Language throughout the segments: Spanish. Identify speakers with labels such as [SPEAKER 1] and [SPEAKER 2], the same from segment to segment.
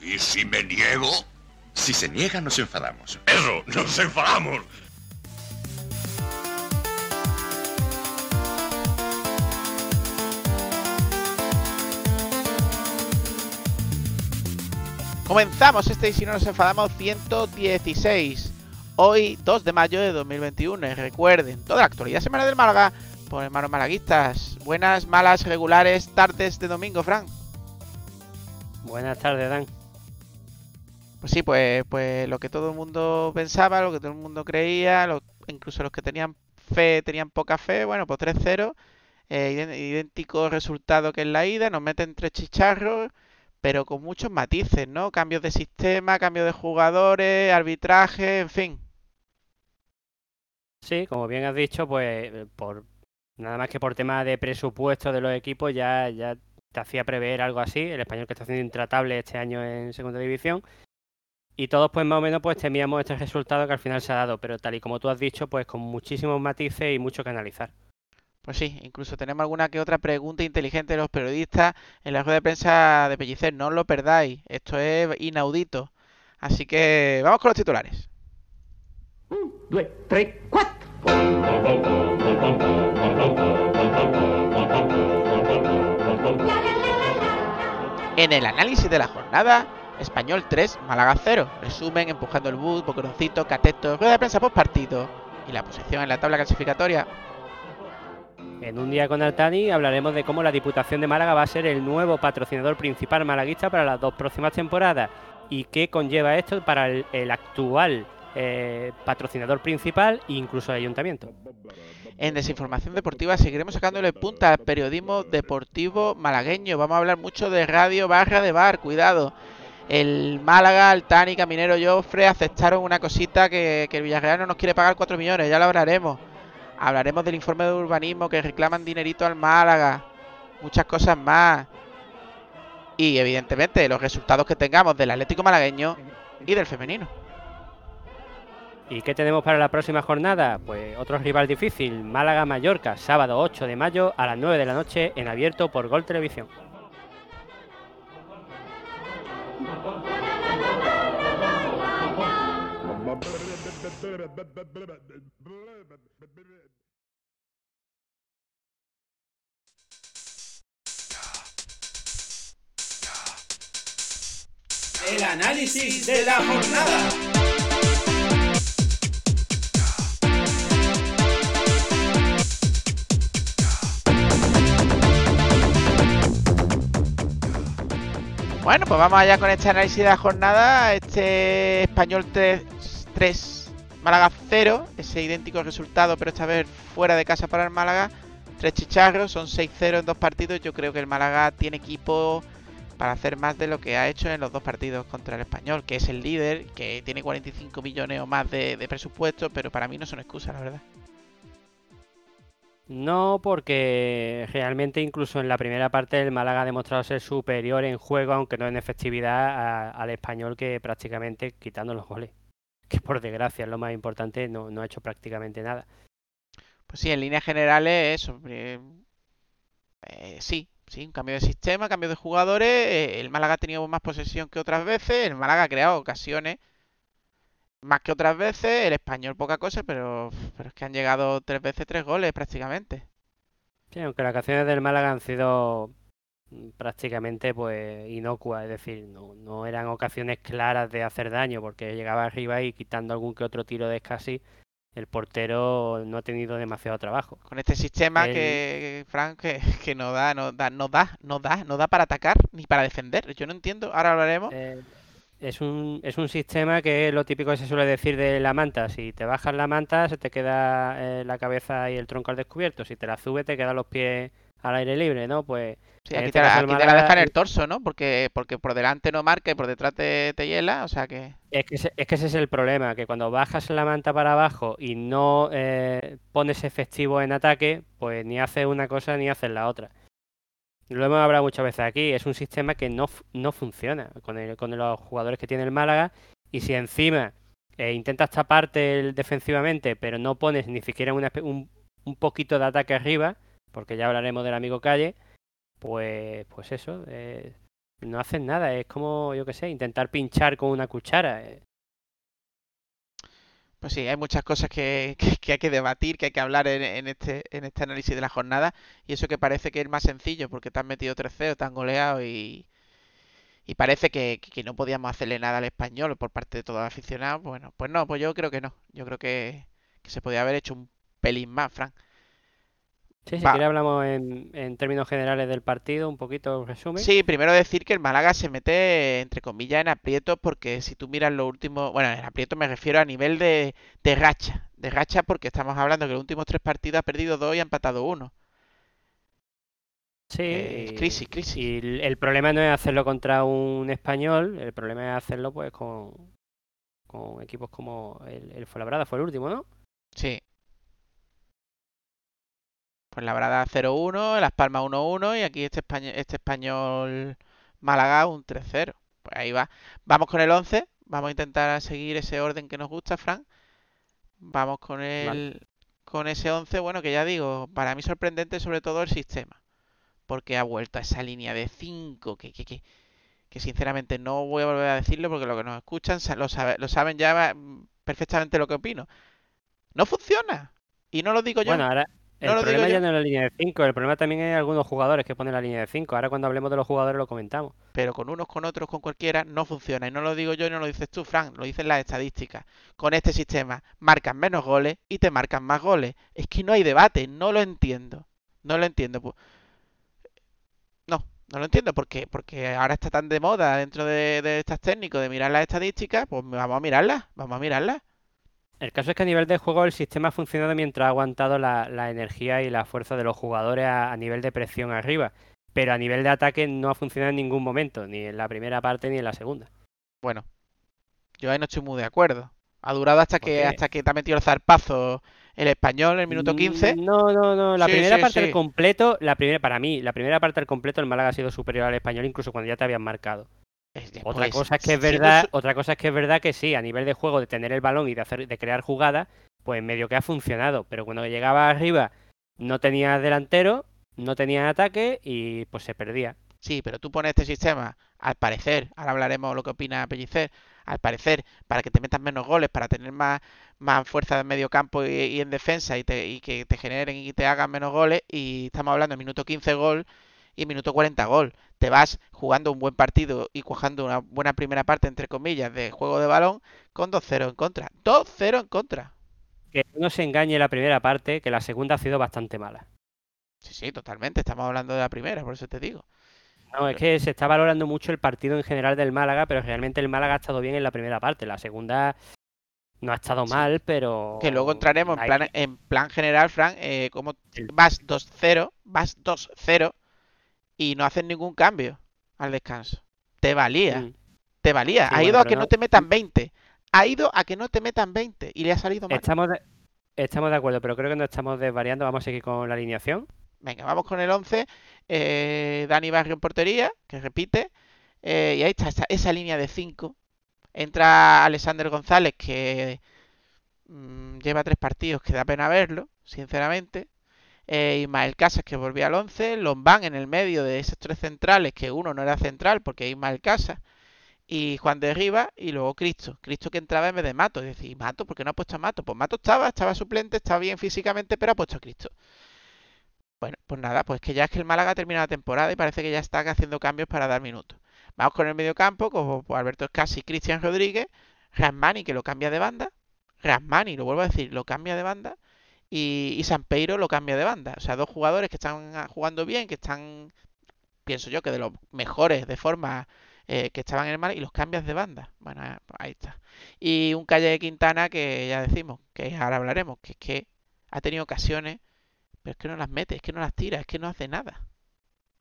[SPEAKER 1] ¿Y si me niego?
[SPEAKER 2] Si se niega, nos enfadamos.
[SPEAKER 1] Eso, nos enfadamos.
[SPEAKER 3] Comenzamos este y si no nos enfadamos 116. Hoy 2 de mayo de 2021. Y recuerden, toda la actualidad semana del Málaga por hermanos malaguistas. Buenas, malas, regulares tardes de domingo, Fran.
[SPEAKER 4] Buenas tardes, Dan.
[SPEAKER 3] Pues sí, pues, pues lo que todo el mundo pensaba, lo que todo el mundo creía, lo- incluso los que tenían fe, tenían poca fe, bueno, pues 3-0, eh, idén- idéntico resultado que en la ida, nos meten tres chicharros, pero con muchos matices, ¿no? Cambios de sistema, cambios de jugadores, arbitraje, en fin.
[SPEAKER 4] Sí, como bien has dicho, pues por nada más que por tema de presupuesto de los equipos ya, ya te hacía prever algo así. El español que está haciendo intratable este año en segunda división. Y todos pues más o menos pues temíamos este resultado que al final se ha dado, pero tal y como tú has dicho, pues con muchísimos matices y mucho que analizar.
[SPEAKER 3] Pues sí, incluso tenemos alguna que otra pregunta inteligente de los periodistas en la rueda de prensa de Pellicer. No os lo perdáis, esto es inaudito. Así que vamos con los titulares.
[SPEAKER 5] Un, due, tre, quattro.
[SPEAKER 3] En el análisis de la jornada, Español 3, Málaga 0. Resumen, empujando el bus, boqueroncito, cateto, rueda de prensa post partido y la posición en la tabla clasificatoria.
[SPEAKER 4] En un día con Altani hablaremos de cómo la Diputación de Málaga va a ser el nuevo patrocinador principal malaguista para las dos próximas temporadas y qué conlleva esto para el, el actual eh, patrocinador principal e incluso el ayuntamiento.
[SPEAKER 3] En desinformación deportiva seguiremos sacándole punta al periodismo deportivo malagueño. Vamos a hablar mucho de radio barra de bar, cuidado. El Málaga, Altani, Caminero, Joffre aceptaron una cosita que, que el Villarreal no nos quiere pagar 4 millones, ya lo hablaremos. Hablaremos del informe de urbanismo que reclaman dinerito al Málaga. Muchas cosas más. Y evidentemente los resultados que tengamos del Atlético Malagueño y del femenino.
[SPEAKER 4] ¿Y qué tenemos para la próxima jornada? Pues otro rival difícil, Málaga-Mallorca, sábado 8 de mayo a las 9 de la noche en abierto por Gol Televisión.
[SPEAKER 5] El análisis de la jornada.
[SPEAKER 3] Bueno, pues vamos allá con este análisis de la jornada. Este español 3, 3 Málaga 0, ese idéntico resultado, pero esta vez fuera de casa para el Málaga. Tres chicharros, son 6-0 en dos partidos. Yo creo que el Málaga tiene equipo para hacer más de lo que ha hecho en los dos partidos contra el español, que es el líder, que tiene 45 millones o más de, de presupuesto, pero para mí no son excusas, la verdad.
[SPEAKER 4] No, porque realmente incluso en la primera parte el Málaga ha demostrado ser superior en juego, aunque no en efectividad, al español que prácticamente quitando los goles. Que por desgracia es lo más importante, no, no ha hecho prácticamente nada.
[SPEAKER 3] Pues sí, en líneas generales, eso. eh, eh, sí, sí, un cambio de sistema, cambio de jugadores. eh, el Málaga ha tenido más posesión que otras veces. El Málaga ha creado ocasiones más que otras veces. El español poca cosa, pero, pero es que han llegado tres veces tres goles prácticamente.
[SPEAKER 4] Sí, aunque las canciones del Málaga han sido mm, prácticamente pues inocuas, es decir, no, no eran ocasiones claras de hacer daño, porque llegaba arriba y quitando algún que otro tiro de escasi, el portero no ha tenido demasiado trabajo.
[SPEAKER 3] Con este sistema
[SPEAKER 4] El-
[SPEAKER 3] que, Frank, que, que no da, no da, no da, no da, no da para atacar ni para defender. Yo no entiendo. Ahora hablaremos.
[SPEAKER 4] Eh, es un, es un sistema que es lo típico que se suele decir de la manta. Si te bajas la manta, se te queda eh, la cabeza y el tronco al descubierto. Si te la subes, te quedan los pies al aire libre, ¿no? Pues
[SPEAKER 3] Sí,
[SPEAKER 4] en
[SPEAKER 3] aquí
[SPEAKER 4] este
[SPEAKER 3] te la, aquí te la dejan en el torso, ¿no? Porque, porque por delante no marca y por detrás te, te hiela, o sea que...
[SPEAKER 4] Es que, ese, es que ese es el problema, que cuando bajas la manta para abajo y no eh, pones efectivo en ataque, pues ni haces una cosa ni haces la otra. Lo hemos hablado muchas veces aquí, es un sistema que no, no funciona con, el- con los jugadores que tiene el Málaga y si encima eh, intentas taparte defensivamente pero no pones ni siquiera una un, un poquito de ataque arriba, porque ya hablaremos del amigo Calle, pues, pues eso, eh, No hacen nada, es como, yo qué sé, intentar pinchar con una cuchara. eh.
[SPEAKER 3] Pues sí, hay muchas cosas que, que- que hay que debatir, que hay que hablar en, en este, en este análisis de la jornada. Y eso que parece que es más sencillo, porque te han metido 3-0, te han goleado y, y parece que, que no podíamos hacerle nada al español por parte de todos los aficionados. Bueno, pues no, pues yo creo que no. Yo creo que, que se podía haber hecho un pelín más, Frank.
[SPEAKER 4] Sí, si
[SPEAKER 3] Va.
[SPEAKER 4] quiere hablamos en, en términos generales del partido, un poquito resumen.
[SPEAKER 3] Sí, primero decir que el Málaga se mete, entre comillas, en aprietos, porque si tú miras los últimos, bueno, en aprietos me refiero a nivel de, de racha, de racha porque estamos hablando que los últimos tres partidos ha perdido dos y ha empatado uno.
[SPEAKER 4] Sí,
[SPEAKER 3] Eh, crisis, crisis.
[SPEAKER 4] Y el, el problema no es hacerlo contra un español, el problema es hacerlo pues con, con equipos como el, el Fuenlabrada, fue el último, ¿no?
[SPEAKER 3] Sí. Pues la Brada 0-1, Las Palmas 1-1 y aquí este español, este español Málaga un 3-0. Pues ahí va. Vamos con el 11. Vamos a intentar seguir ese orden que nos gusta, Fran. Vamos con el con ese 11, bueno, que ya digo, para mí sorprendente sobre todo el sistema. Porque ha vuelto a esa línea de 5 que, que, que, que sinceramente no voy a volver a decirlo porque los que nos escuchan lo, sabe- lo saben ya mm, perfectamente lo que opino. No funciona. Y no lo digo yo.
[SPEAKER 4] Bueno, ahora el
[SPEAKER 3] No
[SPEAKER 4] problema ya no es la línea de 5, el problema también es algunos jugadores que ponen la línea de 5. Ahora cuando hablemos de los jugadores lo comentamos.
[SPEAKER 3] pero con unos, con otros, con cualquiera, no funciona. Y no lo digo yo y no lo dices tú, Frank, lo dicen las estadísticas. Con este sistema marcan menos goles y te marcan más goles. Es que no hay debate, no lo entiendo. No lo entiendo. Pues, no, no lo entiendo porque, porque ahora está tan de moda dentro de, de estas técnicos de mirar las estadísticas, pues vamos a mirarlas, vamos a mirarlas.
[SPEAKER 4] El caso es que a nivel de juego el sistema ha funcionado mientras ha aguantado la, la energía y la fuerza de los jugadores a, a nivel de presión arriba. Pero a nivel de ataque no ha funcionado en ningún momento, ni en la primera parte ni en la segunda.
[SPEAKER 3] Bueno, yo ahí no estoy muy de acuerdo. Ha durado hasta
[SPEAKER 4] ¿Por
[SPEAKER 3] que, hasta que te ha metido el zarpazo el español en el minuto 15.
[SPEAKER 4] Mm, No, no, no. La
[SPEAKER 3] Sí,
[SPEAKER 4] primera
[SPEAKER 3] sí,
[SPEAKER 4] parte
[SPEAKER 3] sí.
[SPEAKER 4] al completo, la primera, para mí, la primera parte al completo el Málaga ha sido superior al español incluso cuando ya te habían marcado. Otra
[SPEAKER 3] pues,
[SPEAKER 4] cosa es que es verdad, otra cosa es que es verdad que sí, a nivel de juego, de tener el balón y de hacer, de crear jugadas, pues medio que ha funcionado. Pero cuando llegaba arriba no tenía delantero, no tenía ataque y pues se perdía.
[SPEAKER 3] Sí, pero tú pones este sistema, al parecer, ahora hablaremos lo que opina Pellicer, al parecer, para que te metas menos goles, para tener más, más fuerza en medio campo y, y en defensa y, te- y que te generen y te hagan menos goles, y estamos hablando de minuto 15 gol y minuto 40 gol. Te vas jugando un buen partido y cuajando una buena primera parte, entre comillas, de juego de balón con 2-0 en contra. 2-0 en contra.
[SPEAKER 4] Que no se engañe la primera parte, que la segunda ha sido bastante mala.
[SPEAKER 3] Sí, sí, totalmente. Estamos hablando de la primera, por eso te digo.
[SPEAKER 4] No, es que se está valorando mucho el partido en general del Málaga, pero realmente el Málaga ha estado bien en la primera parte. La segunda no ha estado
[SPEAKER 3] Sí.
[SPEAKER 4] mal, pero.
[SPEAKER 3] Que luego entraremos en plan, en plan general, Frank, eh, como vas 2-0, vas 2-0 y no haces ningún cambio al descanso. Te valía,
[SPEAKER 4] Mm.
[SPEAKER 3] te valía.
[SPEAKER 4] Sí,
[SPEAKER 3] ha
[SPEAKER 4] bueno,
[SPEAKER 3] ido a que
[SPEAKER 4] no-
[SPEAKER 3] no te metan 20. Ha ido a que no te metan 20 y le ha salido mal.
[SPEAKER 4] Estamos de... estamos de acuerdo, pero creo que no estamos desvariando. Vamos a seguir con la alineación.
[SPEAKER 3] Venga, vamos con el 11. eh, Dani Barrio en portería, que repite. eh, y ahí está esa, esa línea de 5. Entra Alexander González, que mm, lleva tres partidos que da pena verlo, sinceramente. Eh, Ismael Casas, que volvió al 11. Lombán en el medio de esos tres centrales, que uno no era central porque Ismael Casas. Y Juan de Rivas y luego Cristo. Cristo que entraba en vez de Mato. Es decir, ¿Mato? ¿Por qué no ha puesto a Mato? Pues Mato estaba, estaba suplente, estaba bien físicamente, pero ha puesto a Cristo. Bueno, pues nada, pues que ya es que el Málaga ha terminado la temporada y parece que ya está haciendo cambios para dar minutos. Vamos con el medio campo, como pues, Alberto Escasi y Cristian Rodríguez, Rasmani que lo cambia de banda, Rasmani, lo vuelvo a decir, lo cambia de banda, y, y Sampeiro lo cambia de banda. O sea, dos jugadores que están ah, jugando bien, que están, pienso yo, que de los mejores de forma eh, que estaban en el Málaga, y los cambias de banda. Bueno, eh, pues ahí está. Y un Calle de Quintana que ya decimos, que ahora hablaremos, que es que ha tenido ocasiones pero es que no las mete, es que no las tira, es que no hace nada.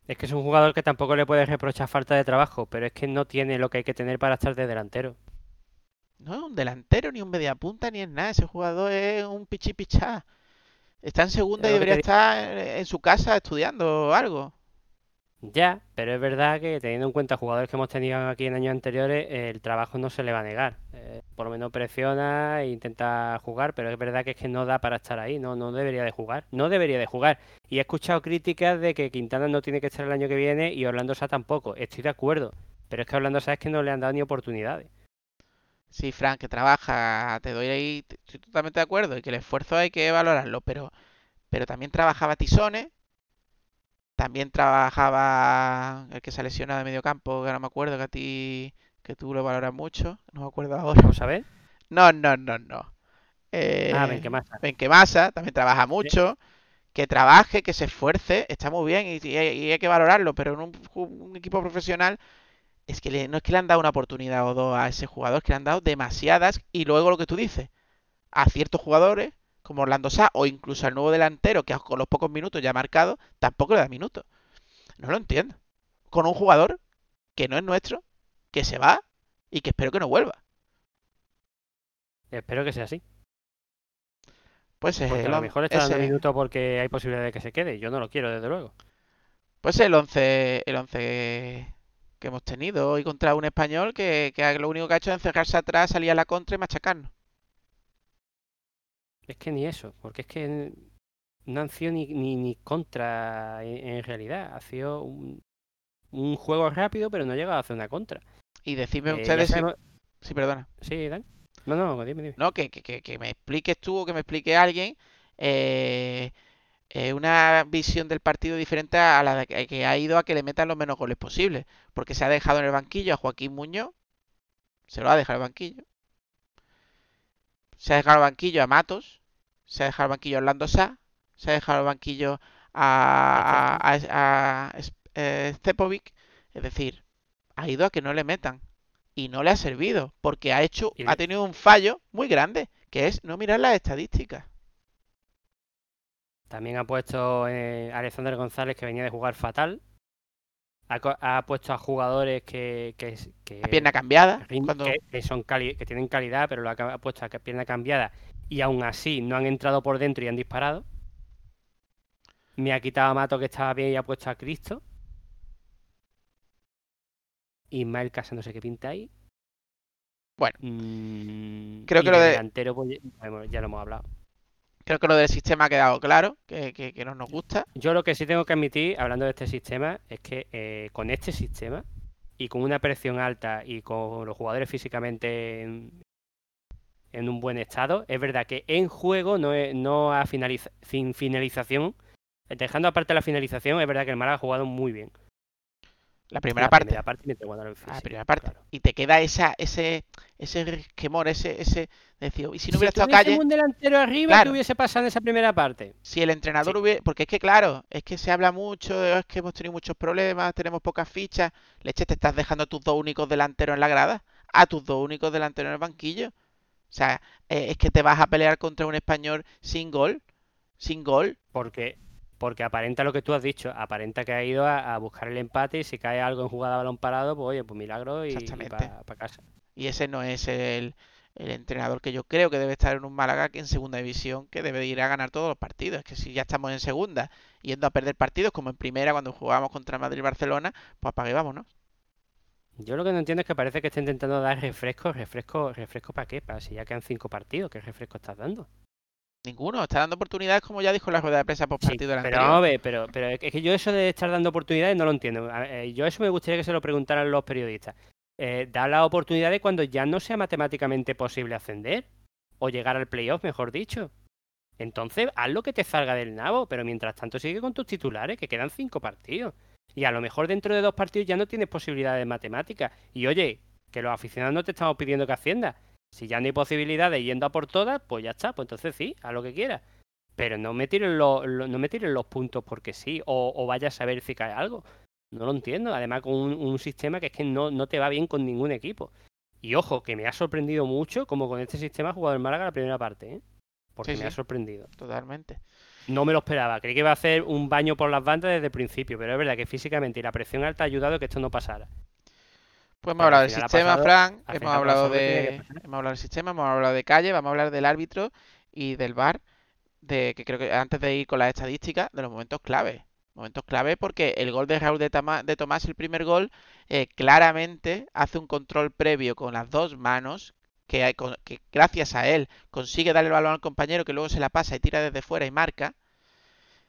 [SPEAKER 4] Es que es un jugador que tampoco le puedes reprochar falta de trabajo, pero es que no tiene lo que hay que tener para estar de delantero.
[SPEAKER 3] No es un delantero, ni un mediapunta, ni es nada. Ese jugador es un pichi pichá. Está en segunda y debería estar en en su casa estudiando algo.
[SPEAKER 4] Ya, pero es verdad que teniendo en cuenta jugadores que hemos tenido aquí en años anteriores, el trabajo no se le va a negar. Eh, por lo menos presiona e intenta jugar, pero es verdad que es que no da para estar ahí, no, no debería de jugar, no debería de jugar. Y he escuchado críticas de que Quintana no tiene que estar el año que viene y Orlando Sá tampoco. Estoy de acuerdo, pero es que Orlando Sá es que no le han dado ni oportunidades.
[SPEAKER 3] Sí, Frank, que trabaja, te doy ahí, estoy totalmente de acuerdo, y que el esfuerzo hay que valorarlo, pero, pero también trabajaba Tisones, también trabajaba el que se ha lesionado de medio campo, que no me acuerdo, que a ti, que tú lo valoras mucho, no me acuerdo ahora.
[SPEAKER 4] ¿Vamos a ver?
[SPEAKER 3] No, no, no, no. Eh,
[SPEAKER 4] Ah, Benquemasa.
[SPEAKER 3] Benquemasa también trabaja mucho, que trabaje, que se esfuerce, está muy bien y, y hay, y hay que valorarlo, pero en un equipo profesional es que le- no es que le han dado una oportunidad o dos a ese jugador, es que le han dado demasiadas y luego lo que tú dices, a ciertos jugadores como Orlando Sá o incluso al nuevo delantero que con los pocos minutos ya ha marcado, tampoco le da minutos. No lo entiendo. Con un jugador que no es nuestro, que se va y que espero que no vuelva.
[SPEAKER 4] Espero que sea así.
[SPEAKER 3] Pues es
[SPEAKER 4] Porque a
[SPEAKER 3] el,
[SPEAKER 4] lo mejor está dando minutos porque hay posibilidad de que se quede. Yo no lo quiero, desde luego.
[SPEAKER 3] Pues el 11, el 11 que hemos tenido hoy contra un español que, que lo único que ha hecho es encerrarse atrás, salir a la contra y machacarnos.
[SPEAKER 4] Es que ni eso, porque es que no han sido ni, ni, ni contra en, en realidad. Ha sido un, un juego rápido, pero no ha llegado a hacer una contra.
[SPEAKER 3] Y decidme
[SPEAKER 4] Eh,
[SPEAKER 3] ustedes si... Sí, perdona.
[SPEAKER 4] Sí, Dan. No, no, dime, dime.
[SPEAKER 3] No, que, que, que, que me expliques tú o que me explique alguien eh, eh, una visión del partido diferente a la de que, ha ido a que le metan los menos goles posibles. Porque se ha dejado en el banquillo a Joaquín Muñoz. Se lo ha dejado en el banquillo. Se ha dejado en el banquillo a Matos. Se ha dejado en el banquillo a Orlando Sá. Se ha dejado en el banquillo a, a, a, a eh, Stepovic. Es decir, ha ido a que no le metan. Y no le ha servido. Porque ha hecho, ha tenido un fallo muy grande. Que es no mirar las estadísticas.
[SPEAKER 4] También ha puesto eh, a Alexander González, que venía de jugar fatal. Ha, puesto a jugadores que, que, que-
[SPEAKER 3] La pierna cambiada. Cuando...
[SPEAKER 4] que, son cali- que tienen calidad, pero lo ha, puesto a pierna cambiada y aún así no han entrado por dentro y han disparado. Me ha quitado a Mato que estaba bien y ha puesto a Cristo. Ismael Casa no sé qué pinta ahí.
[SPEAKER 3] Bueno.
[SPEAKER 4] Mm,
[SPEAKER 3] Creo que lo de-
[SPEAKER 4] delantero, pues, ya lo hemos hablado.
[SPEAKER 3] Creo que lo del sistema ha quedado claro. Que, que, no nos gusta.
[SPEAKER 4] Yo lo que sí tengo que admitir, hablando de este sistema, es que eh, con este sistema y con una presión alta y con los jugadores físicamente en, en un buen estado, es verdad que en juego no, es- no a finaliza- sin finalización, dejando aparte la finalización, es verdad que el Málaga ha jugado muy bien.
[SPEAKER 3] La primera
[SPEAKER 4] la
[SPEAKER 3] parte.
[SPEAKER 4] Primera
[SPEAKER 3] Ah, la primera parte.
[SPEAKER 4] claro.
[SPEAKER 3] Y te queda esa, ese, ese resquemor, ese, ese, decir, y si no hubiera
[SPEAKER 4] si
[SPEAKER 3] estado calle,
[SPEAKER 4] un delantero arriba,
[SPEAKER 3] Claro.
[SPEAKER 4] ¿qué hubiese pasado en esa primera parte?
[SPEAKER 3] si el entrenador
[SPEAKER 4] Sí.
[SPEAKER 3] hubiera, porque es que claro, es que se habla mucho, es que hemos tenido muchos problemas, tenemos pocas fichas, leche, te estás dejando a tus dos únicos delanteros en la grada, a tus dos únicos delanteros en el banquillo. O sea, eh, es que te vas a pelear contra un español sin gol, sin gol.
[SPEAKER 4] Porque, porque aparenta lo que tú has dicho, aparenta que ha ido a, a buscar el empate y si cae algo en jugada a balón parado, pues oye, pues milagro y,
[SPEAKER 3] Exactamente.
[SPEAKER 4] para casa.
[SPEAKER 3] Y ese no es el, el entrenador que yo creo que debe estar en un Málaga que en segunda división, que debe de ir a ganar todos los partidos. Es que si ya estamos en segunda, yendo a perder partidos, como en primera cuando jugábamos contra Madrid y Barcelona, pues apague y vámonos.
[SPEAKER 4] Yo lo que no entiendo es que parece que está intentando dar refrescos, refrescos, refrescos para qué, para si ya quedan cinco partidos, ¿qué refresco estás dando?
[SPEAKER 3] Ninguno, está dando oportunidades como ya dijo la rueda de prensa por
[SPEAKER 4] Sí,
[SPEAKER 3] partido del
[SPEAKER 4] pero vamos a ver, pero, pero es que yo eso de estar dando oportunidades no lo entiendo. Eh, Yo eso me gustaría que se lo preguntaran los periodistas. Eh, da las oportunidades cuando ya no sea matemáticamente posible ascender o llegar al playoff, mejor dicho. Entonces, haz lo que te salga del nabo, pero mientras tanto sigue con tus titulares, que quedan cinco partidos. Y a lo mejor dentro de dos partidos ya no tienes posibilidades de matemáticas. Y oye, que los aficionados no te estamos pidiendo que asciendas. Si ya no hay posibilidad de yendo a por todas, pues ya está, pues entonces sí, haz lo que quieras. Pero no me tiren los, lo- no me tiren los puntos porque sí, o, o vaya a saber si cae algo. No lo entiendo. Además, con un, un sistema que es que no, no te va bien con ningún equipo. Y ojo, que me ha sorprendido mucho como con este sistema ha jugado el Málaga la primera parte, ¿eh? Porque
[SPEAKER 3] Sí,
[SPEAKER 4] me
[SPEAKER 3] sí.
[SPEAKER 4] ha sorprendido.
[SPEAKER 3] Totalmente.
[SPEAKER 4] No me lo esperaba. Creí que iba a hacer un baño por las bandas desde el principio, pero es verdad que físicamente y la presión alta ha ayudado a que esto no pasara.
[SPEAKER 3] Pues hemos hablado del sistema, Fran, hemos hablado de, hemos hablado del sistema, hemos hablado de calle, vamos a hablar del árbitro y del VAR, de que creo que antes de ir con las estadísticas, de los momentos clave. Momentos clave porque el gol de Raúl de, Tama- de Tomás, el primer gol, eh, claramente hace un control previo con las dos manos, que, hay- con- que gracias a él consigue darle el balón al compañero que luego se la pasa y tira desde fuera y marca.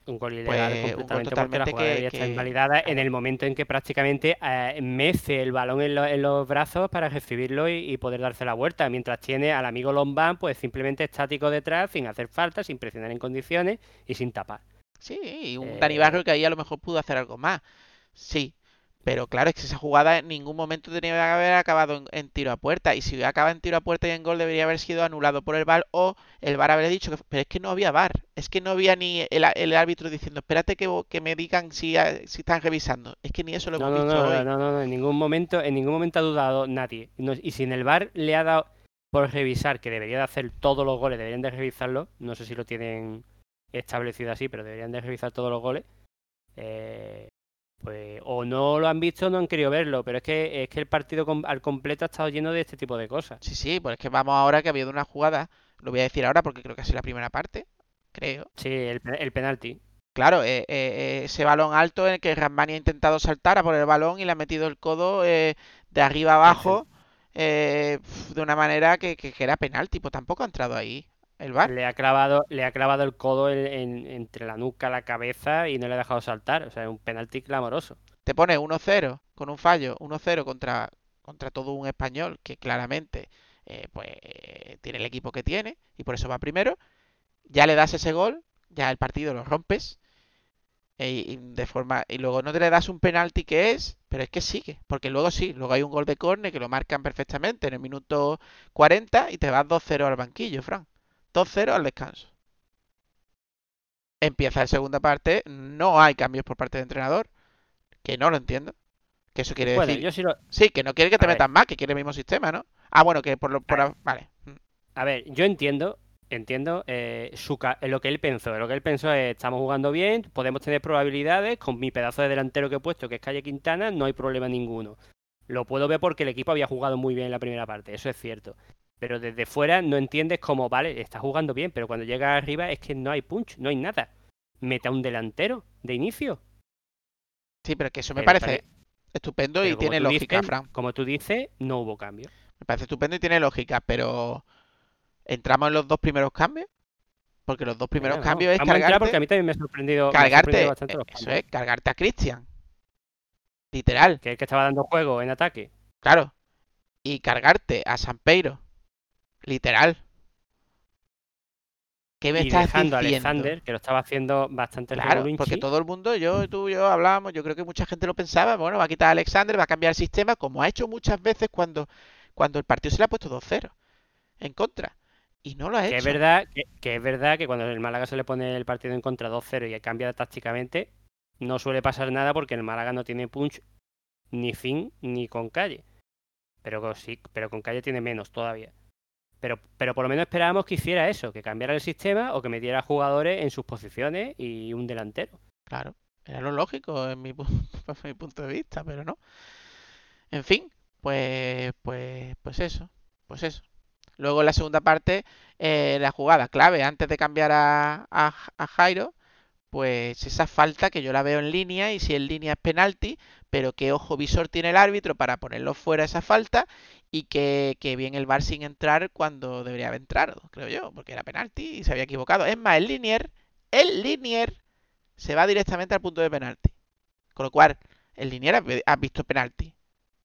[SPEAKER 4] Un gol
[SPEAKER 3] Pues,
[SPEAKER 4] ilegal
[SPEAKER 3] gol
[SPEAKER 4] completamente porque la jugada
[SPEAKER 3] que-
[SPEAKER 4] debería estar invalidada en el momento en que prácticamente eh, mece el balón en, lo- en los brazos para recibirlo y, y poder darse la vuelta, mientras tiene al amigo Lombán pues simplemente estático detrás, sin hacer falta, sin presionar en condiciones y sin tapar.
[SPEAKER 3] Sí, y un
[SPEAKER 4] Eh,
[SPEAKER 3] Dani Barrio que ahí a lo mejor pudo hacer algo más. Sí, pero claro, es que esa jugada en ningún momento tenía que haber acabado en, en tiro a puerta. Y si acaba en tiro a puerta y en gol, debería haber sido anulado por el VAR o el VAR haber dicho que. Pero es que no había VAR. Es que no había ni el, el árbitro diciendo, espérate que, que me digan si, ah, si están revisando. Es que ni eso lo
[SPEAKER 4] No,
[SPEAKER 3] hemos
[SPEAKER 4] no,
[SPEAKER 3] visto
[SPEAKER 4] no,
[SPEAKER 3] hoy.
[SPEAKER 4] no, no, no, en ningún momento, en ningún momento ha dudado nadie. Y si en el VAR le ha dado por revisar, que debería de hacer todos los goles, deberían de revisarlo, no sé si lo tienen establecido así, pero deberían de revisar todos los goles. eh, pues o no lo han visto o no han querido verlo, pero es que es que el partido al completo ha estado lleno de este tipo de cosas.
[SPEAKER 3] Sí, sí, pues es que vamos ahora que ha habido una jugada. Lo voy a decir ahora porque creo que ha sido la primera parte. Creo.
[SPEAKER 4] Sí, el, el penalti.
[SPEAKER 3] Claro, eh, eh, eh, ese balón alto en el que Ramani ha intentado saltar a por el balón y le ha metido el codo eh, de arriba abajo eh, de una manera que, que- que era penalti, pues tampoco ha entrado ahí el.
[SPEAKER 4] Le ha clavado, le ha clavado el codo en- en- entre la nuca, la cabeza y no le ha dejado saltar. O sea, es un penalti clamoroso.
[SPEAKER 3] Te pone 1-0 con un fallo, 1-0 contra, contra todo un español que claramente eh, pues eh, tiene el equipo que tiene y por eso va primero. Ya le das ese gol, ya el partido lo rompes. eh, y de forma y luego no te le das un penalti que es, pero es que sigue, porque luego sí, luego hay un gol de córner que lo marcan perfectamente en el minuto 40 y te vas 2-0 al banquillo, Fran. 2-0 al descanso. Empieza la segunda parte, no hay cambios por parte del entrenador, que no lo entiendo. Que eso quiere
[SPEAKER 4] Bueno,
[SPEAKER 3] decir,
[SPEAKER 4] yo sí lo,
[SPEAKER 3] sí, que no quiere que te
[SPEAKER 4] A ver.
[SPEAKER 3] metan más, que quiere el mismo sistema, ¿no? Ah, bueno, que por lo, por vale.
[SPEAKER 4] A ver, yo entiendo, entiendo eh, su ca- eh, lo que él pensó. Lo que él pensó es, estamos jugando bien, podemos tener probabilidades, con mi pedazo de delantero que he puesto, que es Calle Quintana, no hay problema ninguno. Lo puedo ver porque el equipo había jugado muy bien en la primera parte, eso es cierto. Pero desde fuera no entiendes cómo, vale, está jugando bien, pero cuando llega arriba es que no hay punch, no hay nada. Mete a un delantero de inicio.
[SPEAKER 3] Sí, pero que eso me
[SPEAKER 4] Pero
[SPEAKER 3] parece
[SPEAKER 4] pare-
[SPEAKER 3] estupendo
[SPEAKER 4] Pero
[SPEAKER 3] y tiene lógica,
[SPEAKER 4] dices-
[SPEAKER 3] Fran.
[SPEAKER 4] Como tú dices, no hubo cambio.
[SPEAKER 3] Me parece estupendo y tiene lógica, pero ¿entramos en los dos primeros cambios? Porque los dos primeros
[SPEAKER 4] Venga, no,
[SPEAKER 3] cambios es cargarte,
[SPEAKER 4] porque a mí también me ha sorprendido, me ha
[SPEAKER 3] cargarte,
[SPEAKER 4] sorprendido bastante
[SPEAKER 3] eh,
[SPEAKER 4] los
[SPEAKER 3] eso
[SPEAKER 4] cambios.
[SPEAKER 3] es, cargarte a Cristian. Literal,
[SPEAKER 4] Que es el que estaba dando juego en ataque.
[SPEAKER 3] claro. Y cargarte a Sampeiro. Literal. ¿Qué me
[SPEAKER 4] y
[SPEAKER 3] estás
[SPEAKER 4] dejando a? Alexander, que lo estaba haciendo bastante
[SPEAKER 3] Claro,
[SPEAKER 4] regulinchi.
[SPEAKER 3] porque todo el mundo, yo, tú y yo hablábamos, yo creo que mucha gente lo pensaba, bueno, va a quitar a Alexander, va a cambiar el sistema, como ha hecho muchas veces cuando, cuando el partido se le ha puesto 2-0 en contra. Y no lo ha
[SPEAKER 4] Que
[SPEAKER 3] hecho.
[SPEAKER 4] es verdad que, que es verdad que cuando el Málaga se le pone el partido en contra 2-0 y cambia tácticamente, no suele pasar nada porque el Málaga no tiene punch ni fin ni con calle. Pero con- sí, pero con calle tiene menos todavía. Pero, pero por lo menos esperábamos que hiciera eso, que cambiara el sistema o que metiera jugadores en sus posiciones y un delantero.
[SPEAKER 3] Claro, era lo lógico en mi, punto de vista, pero no. En fin, pues, pues, pues eso, pues eso. Luego en la segunda parte, eh, la jugada clave antes de cambiar a, a, a Jairo, pues esa falta que yo la veo en línea y si en línea es penalti, pero qué ojo visor tiene el árbitro para ponerlo fuera esa falta y que, que bien el VAR sin entrar cuando debería haber entrado, creo yo, porque era penalti y se había equivocado. Es más, el Linier, el Linier se va directamente al punto de penalti. Con lo cual, el Linier ha, ha visto penalti.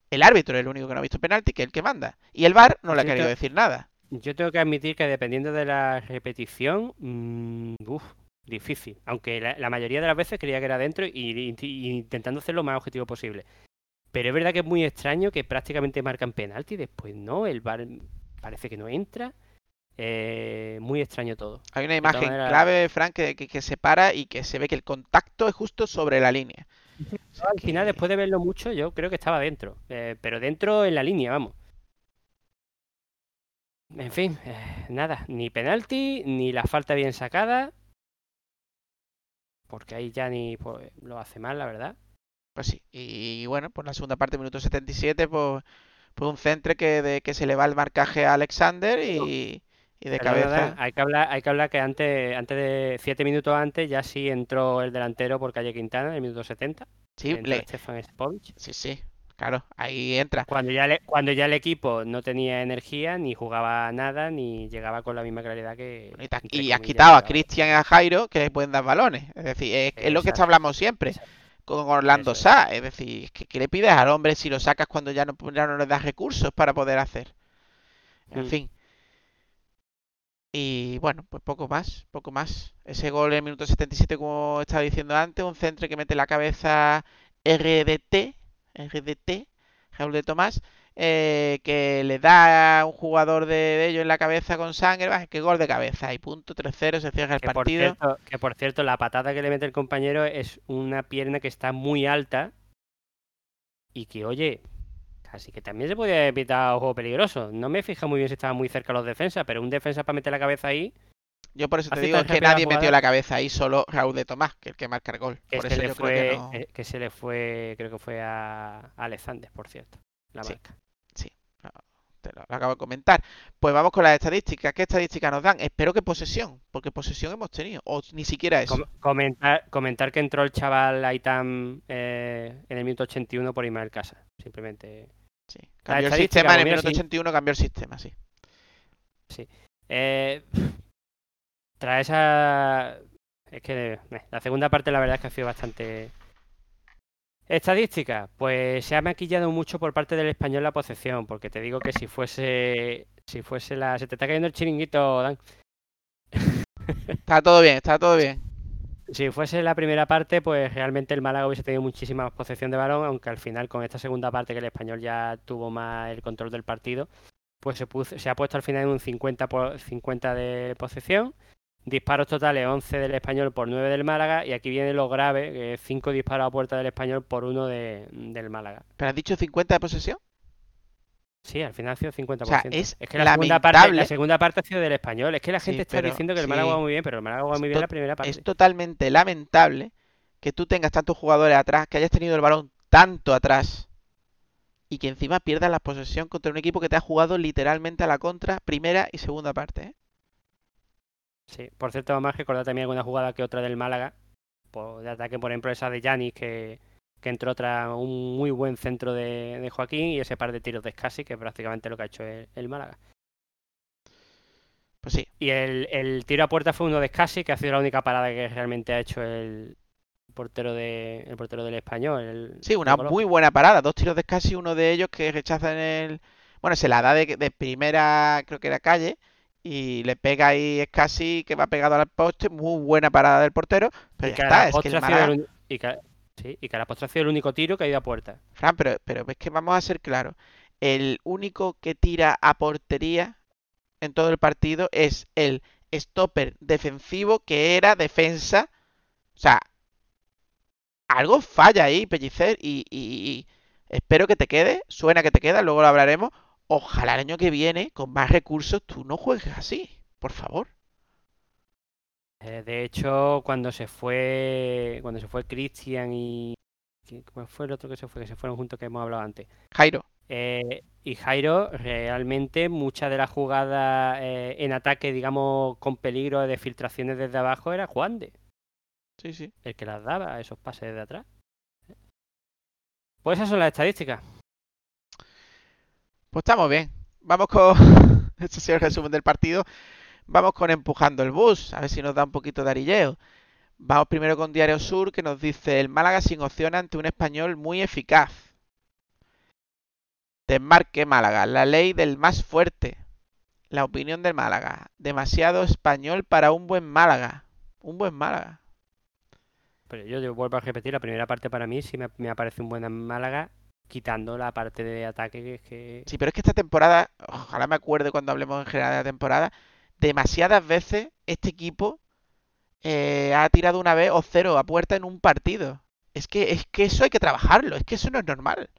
[SPEAKER 3] El árbitro es el único que no ha visto penalti, que es el que manda. Y el VAR no le ha querido decir nada.
[SPEAKER 4] Yo tengo que admitir que dependiendo de la repetición, mm, uf, difícil. Aunque la, la mayoría de las veces creía que era dentro y, y- y intentando hacer lo más objetivo posible. Pero es verdad que es muy extraño que prácticamente marcan penalti y después no, el VAR parece que no entra. Eh, muy extraño todo.
[SPEAKER 3] Hay una imagen clave, Frank, que, que, que se para y que se ve que el contacto es justo sobre la línea. O sea
[SPEAKER 4] Al final, después de verlo mucho, yo creo que estaba dentro. eh, pero dentro en la línea, vamos. En fin, eh, nada, ni penalti, ni la falta bien sacada. Porque ahí ya ni pues, lo hace mal, la verdad.
[SPEAKER 3] Pues sí, y bueno, por la segunda parte, minuto 77, pues, pues un centre que, de, que se le va el marcaje a Alexander y, Y de
[SPEAKER 4] Pero,
[SPEAKER 3] cabeza.
[SPEAKER 4] Hay que hablar, hay que hablar que antes, antes de siete minutos antes ya sí entró el delantero por calle Quintana en el minuto 70.
[SPEAKER 3] Sí, le-
[SPEAKER 4] Stefan Spovic.
[SPEAKER 3] sí, sí. Claro, ahí entra.
[SPEAKER 4] Cuando ya, le- cuando ya el equipo no tenía energía, ni jugaba nada, ni llegaba con la misma claridad que.
[SPEAKER 3] Y, te- has quitado a. Cristian y a Jairo que le pueden dar balones. Es decir, es, es lo que
[SPEAKER 4] Exacto.
[SPEAKER 3] hablamos siempre
[SPEAKER 4] Exacto.
[SPEAKER 3] Con Orlando
[SPEAKER 4] Eso.
[SPEAKER 3] Sá. Es decir, ¿qué, qué le pides al hombre si lo sacas cuando ya no, ya no le das recursos para poder hacer? En
[SPEAKER 4] Mm.
[SPEAKER 3] fin. Y bueno, pues poco más, poco más. Ese gol en el minuto 77, como estaba diciendo antes, un centro que mete la cabeza RDT, RDT, Raúl de Tomás, eh, que le da a un jugador de, de ellos en la cabeza con sangre, bah, que gol de cabeza y punto 3-0, se cierra el
[SPEAKER 4] Que por,
[SPEAKER 3] partido.
[SPEAKER 4] cierto, que por cierto, la patada que le mete el compañero es una pierna que está muy alta y que, oye, casi que también se podía pitado juego peligroso. No me fija muy bien si estaba muy cerca los defensas, pero un defensa para meter la cabeza ahí,
[SPEAKER 3] Yo por eso te
[SPEAKER 4] Así
[SPEAKER 3] digo es que nadie metió la cabeza ahí, solo Raúl de Tomás, que es el que marca el gol.
[SPEAKER 4] que
[SPEAKER 3] Por
[SPEAKER 4] se
[SPEAKER 3] eso
[SPEAKER 4] le
[SPEAKER 3] yo
[SPEAKER 4] fue,
[SPEAKER 3] creo que no.
[SPEAKER 4] que se le fue, creo que fue a, a Alexander, por cierto, la
[SPEAKER 3] Sí.
[SPEAKER 4] marca.
[SPEAKER 3] Te lo, acabo de comentar. Pues vamos con las estadísticas. ¿Qué estadísticas nos dan? Espero que posesión, porque posesión hemos tenido, o ni siquiera eso.
[SPEAKER 4] Com- comentar, comentar que entró el chaval Aitam eh, en el minuto 81 por Ismael Casa, simplemente.
[SPEAKER 3] Sí. Cambió el sistema en el minuto
[SPEAKER 4] sí.
[SPEAKER 3] 81, cambió el sistema, sí.
[SPEAKER 4] Eh, tras esa. Es que eh, la segunda parte, la verdad es que ha sido bastante. Estadística, pues se ha maquillado mucho por parte del español la posesión, porque te digo que si fuese. Si fuese la. Se te está cayendo el chiringuito, Dan.
[SPEAKER 3] Está todo bien, está todo bien.
[SPEAKER 4] Si fuese la primera parte, pues realmente el Málaga hubiese tenido muchísima posesión de balón, aunque al final con esta segunda parte que el español ya tuvo más el control del partido, pues se, puso- se ha puesto al final en un 50, por, 50 de posesión, disparos totales 11 del español por 9 del Málaga, y aquí viene lo grave, que 5 disparos a puerta del español por 1 de, del Málaga.
[SPEAKER 3] ¿Pero has dicho 50 de posesión?
[SPEAKER 4] Sí, al final ha sido 50%.
[SPEAKER 3] sea, es
[SPEAKER 4] que la segunda, parte, la segunda parte ha sido del español. Es que la
[SPEAKER 3] Sí,
[SPEAKER 4] gente está
[SPEAKER 3] pero-
[SPEAKER 4] diciendo que el
[SPEAKER 3] sí.
[SPEAKER 4] Málaga va muy bien, pero el Málaga va muy bien la primera parte.
[SPEAKER 3] Es totalmente lamentable que tú tengas tantos jugadores atrás, que hayas tenido el balón tanto atrás y que encima pierdas la posesión contra un equipo que te ha jugado literalmente a la contra, primera y segunda parte. ¿eh?
[SPEAKER 4] Sí, por cierto, vamos a recordar también alguna jugada que otra del Málaga, por, de ataque, por ejemplo, esa de Yanis, que, que entró tras un muy buen centro de, de Joaquín y ese par de tiros de Scassi, que es prácticamente lo que ha hecho el, el Málaga.
[SPEAKER 3] Pues sí,
[SPEAKER 4] Y el, el tiro a puerta fue uno de Scassi, que ha sido la única parada que realmente ha hecho el portero de el portero del español. el-
[SPEAKER 3] sí, una muy buena parada. Dos tiros de casi uno de ellos que rechazan el. Bueno, se la da de, de primera, creo que era calle, y le pega ahí, es casi que va pegado al poste. Muy buena parada del portero, pero
[SPEAKER 4] y
[SPEAKER 3] ya está. Es que el Málaga-
[SPEAKER 4] y que- sí, y que a la postre ha sido el único tiro que ha ido a puerta.
[SPEAKER 3] Fran, pero, pero es que vamos a ser claros. El único que tira a portería en todo el partido es el stopper defensivo que era defensa. O sea, algo falla ahí, Pellicer, y, y- y espero que te quede. Suena que te queda, luego lo hablaremos. Ojalá el año que viene, con más recursos, tú no juegues así, por favor.
[SPEAKER 4] Eh, de hecho, cuando se fue cuando se fue Cristian y ¿quién- ¿cómo fue el otro que se fue? Que se fueron juntos que hemos hablado antes.
[SPEAKER 3] Jairo,
[SPEAKER 4] Eh, y Jairo, realmente muchas de las jugadas eh, en ataque, digamos, con peligro de filtraciones desde abajo era Juan de,
[SPEAKER 3] sí, sí.
[SPEAKER 4] el que las daba, esos pases desde atrás. Pues esas son las estadísticas.
[SPEAKER 3] Pues estamos bien. Vamos con. Este ha sido el resumen del partido. Vamos con empujando el bus. A ver si nos da un poquito de arilleo. Vamos primero con Diario Sur, que nos dice: el Málaga sin opción ante un español muy eficaz. Desmarque Málaga. La ley del más fuerte. La opinión del Málaga. Demasiado español para un buen Málaga. Un buen Málaga.
[SPEAKER 4] Pero yo, vuelvo a repetir, la primera parte para mí sí me, me parece un buen Málaga, quitando la parte de ataque que es que...
[SPEAKER 3] Sí, pero es que esta temporada, ojalá me acuerde cuando hablemos en general de la temporada, demasiadas veces este equipo eh, ha tirado una vez o cero a puerta en un partido. Es que, es que eso hay que trabajarlo, es que eso no es normal.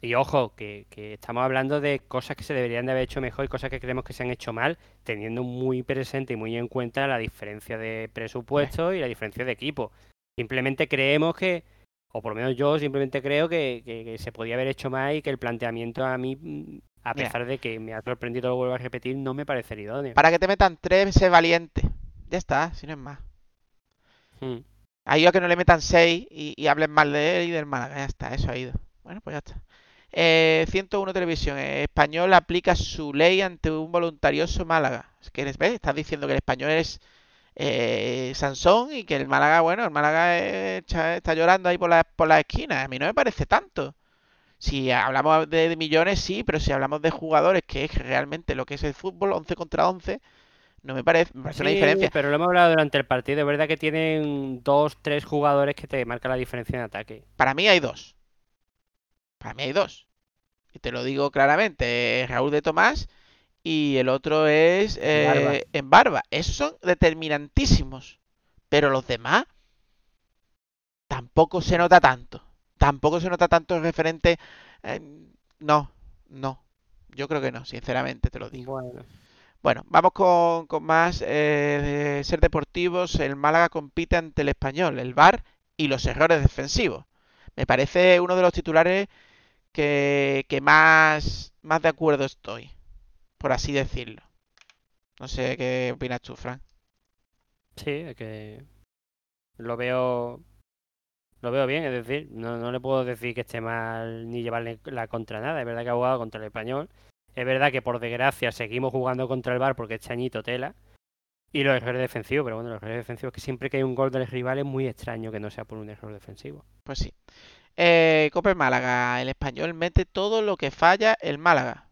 [SPEAKER 4] Y ojo, que, que estamos hablando de cosas que se deberían de haber hecho mejor y cosas que creemos que se han hecho mal, teniendo muy presente y muy en cuenta la diferencia de presupuesto y la diferencia de equipo. Simplemente creemos que, o por lo menos yo simplemente creo que, que- que se podía haber hecho más y que el planteamiento a mí mm, A
[SPEAKER 3] Mira.
[SPEAKER 4] pesar de que me ha sorprendido, lo vuelvo a repetir, no me parece idóneo.
[SPEAKER 3] Para que te metan tres, sé valiente. Ya está, si no es más.
[SPEAKER 4] Mm.
[SPEAKER 3] Ha ido a que no le metan 6 y, y hablen mal de él y del Málaga. Ya está, eso ha ido. Bueno, pues ya está. Eh, 101 Televisión. eh, español aplica su ley ante un voluntarioso Málaga. Es que, ¿ves? Estás diciendo que el español es eh, Sansón y que el Málaga, bueno, el Málaga está, está llorando ahí por la, por la esquina. A mí no me parece tanto. Si hablamos de, de millones, sí, pero si hablamos de jugadores, que es realmente lo que es el fútbol, 11 contra 11, no me parece, me parece una diferencia.
[SPEAKER 4] pero lo hemos hablado durante el partido. Es verdad que tienen dos, tres jugadores que te marcan la diferencia en ataque.
[SPEAKER 3] Para mí hay dos. Para mí hay dos. Y te lo digo claramente. eh, Raúl de Tomás y el otro es eh,
[SPEAKER 4] Barba.
[SPEAKER 3] en Barba. Esos son determinantísimos. Pero los demás tampoco se nota tanto. Tampoco se nota tanto el referente. eh, no, no. Yo creo que no, sinceramente te lo digo.
[SPEAKER 4] Bueno,
[SPEAKER 3] Bueno, vamos con, con más eh, de ser deportivos. El Málaga compite ante el Español, el VAR y los errores defensivos. Me parece uno de los titulares que, que más, más de acuerdo estoy, por así decirlo. No sé qué opinas tú, Frank.
[SPEAKER 4] sí, es que lo veo lo veo bien, es decir, no, no le puedo decir que esté mal ni llevarle la contra nada. Es verdad que ha jugado contra el español. Es verdad que por desgracia seguimos jugando contra el Bar porque este añito tela. Y los errores defensivos, pero bueno, los errores defensivos que siempre que hay un gol del rival es muy extraño que no sea por un error defensivo.
[SPEAKER 3] Pues sí. Eh, Copa el Málaga. El Español mete todo lo que falla el Málaga.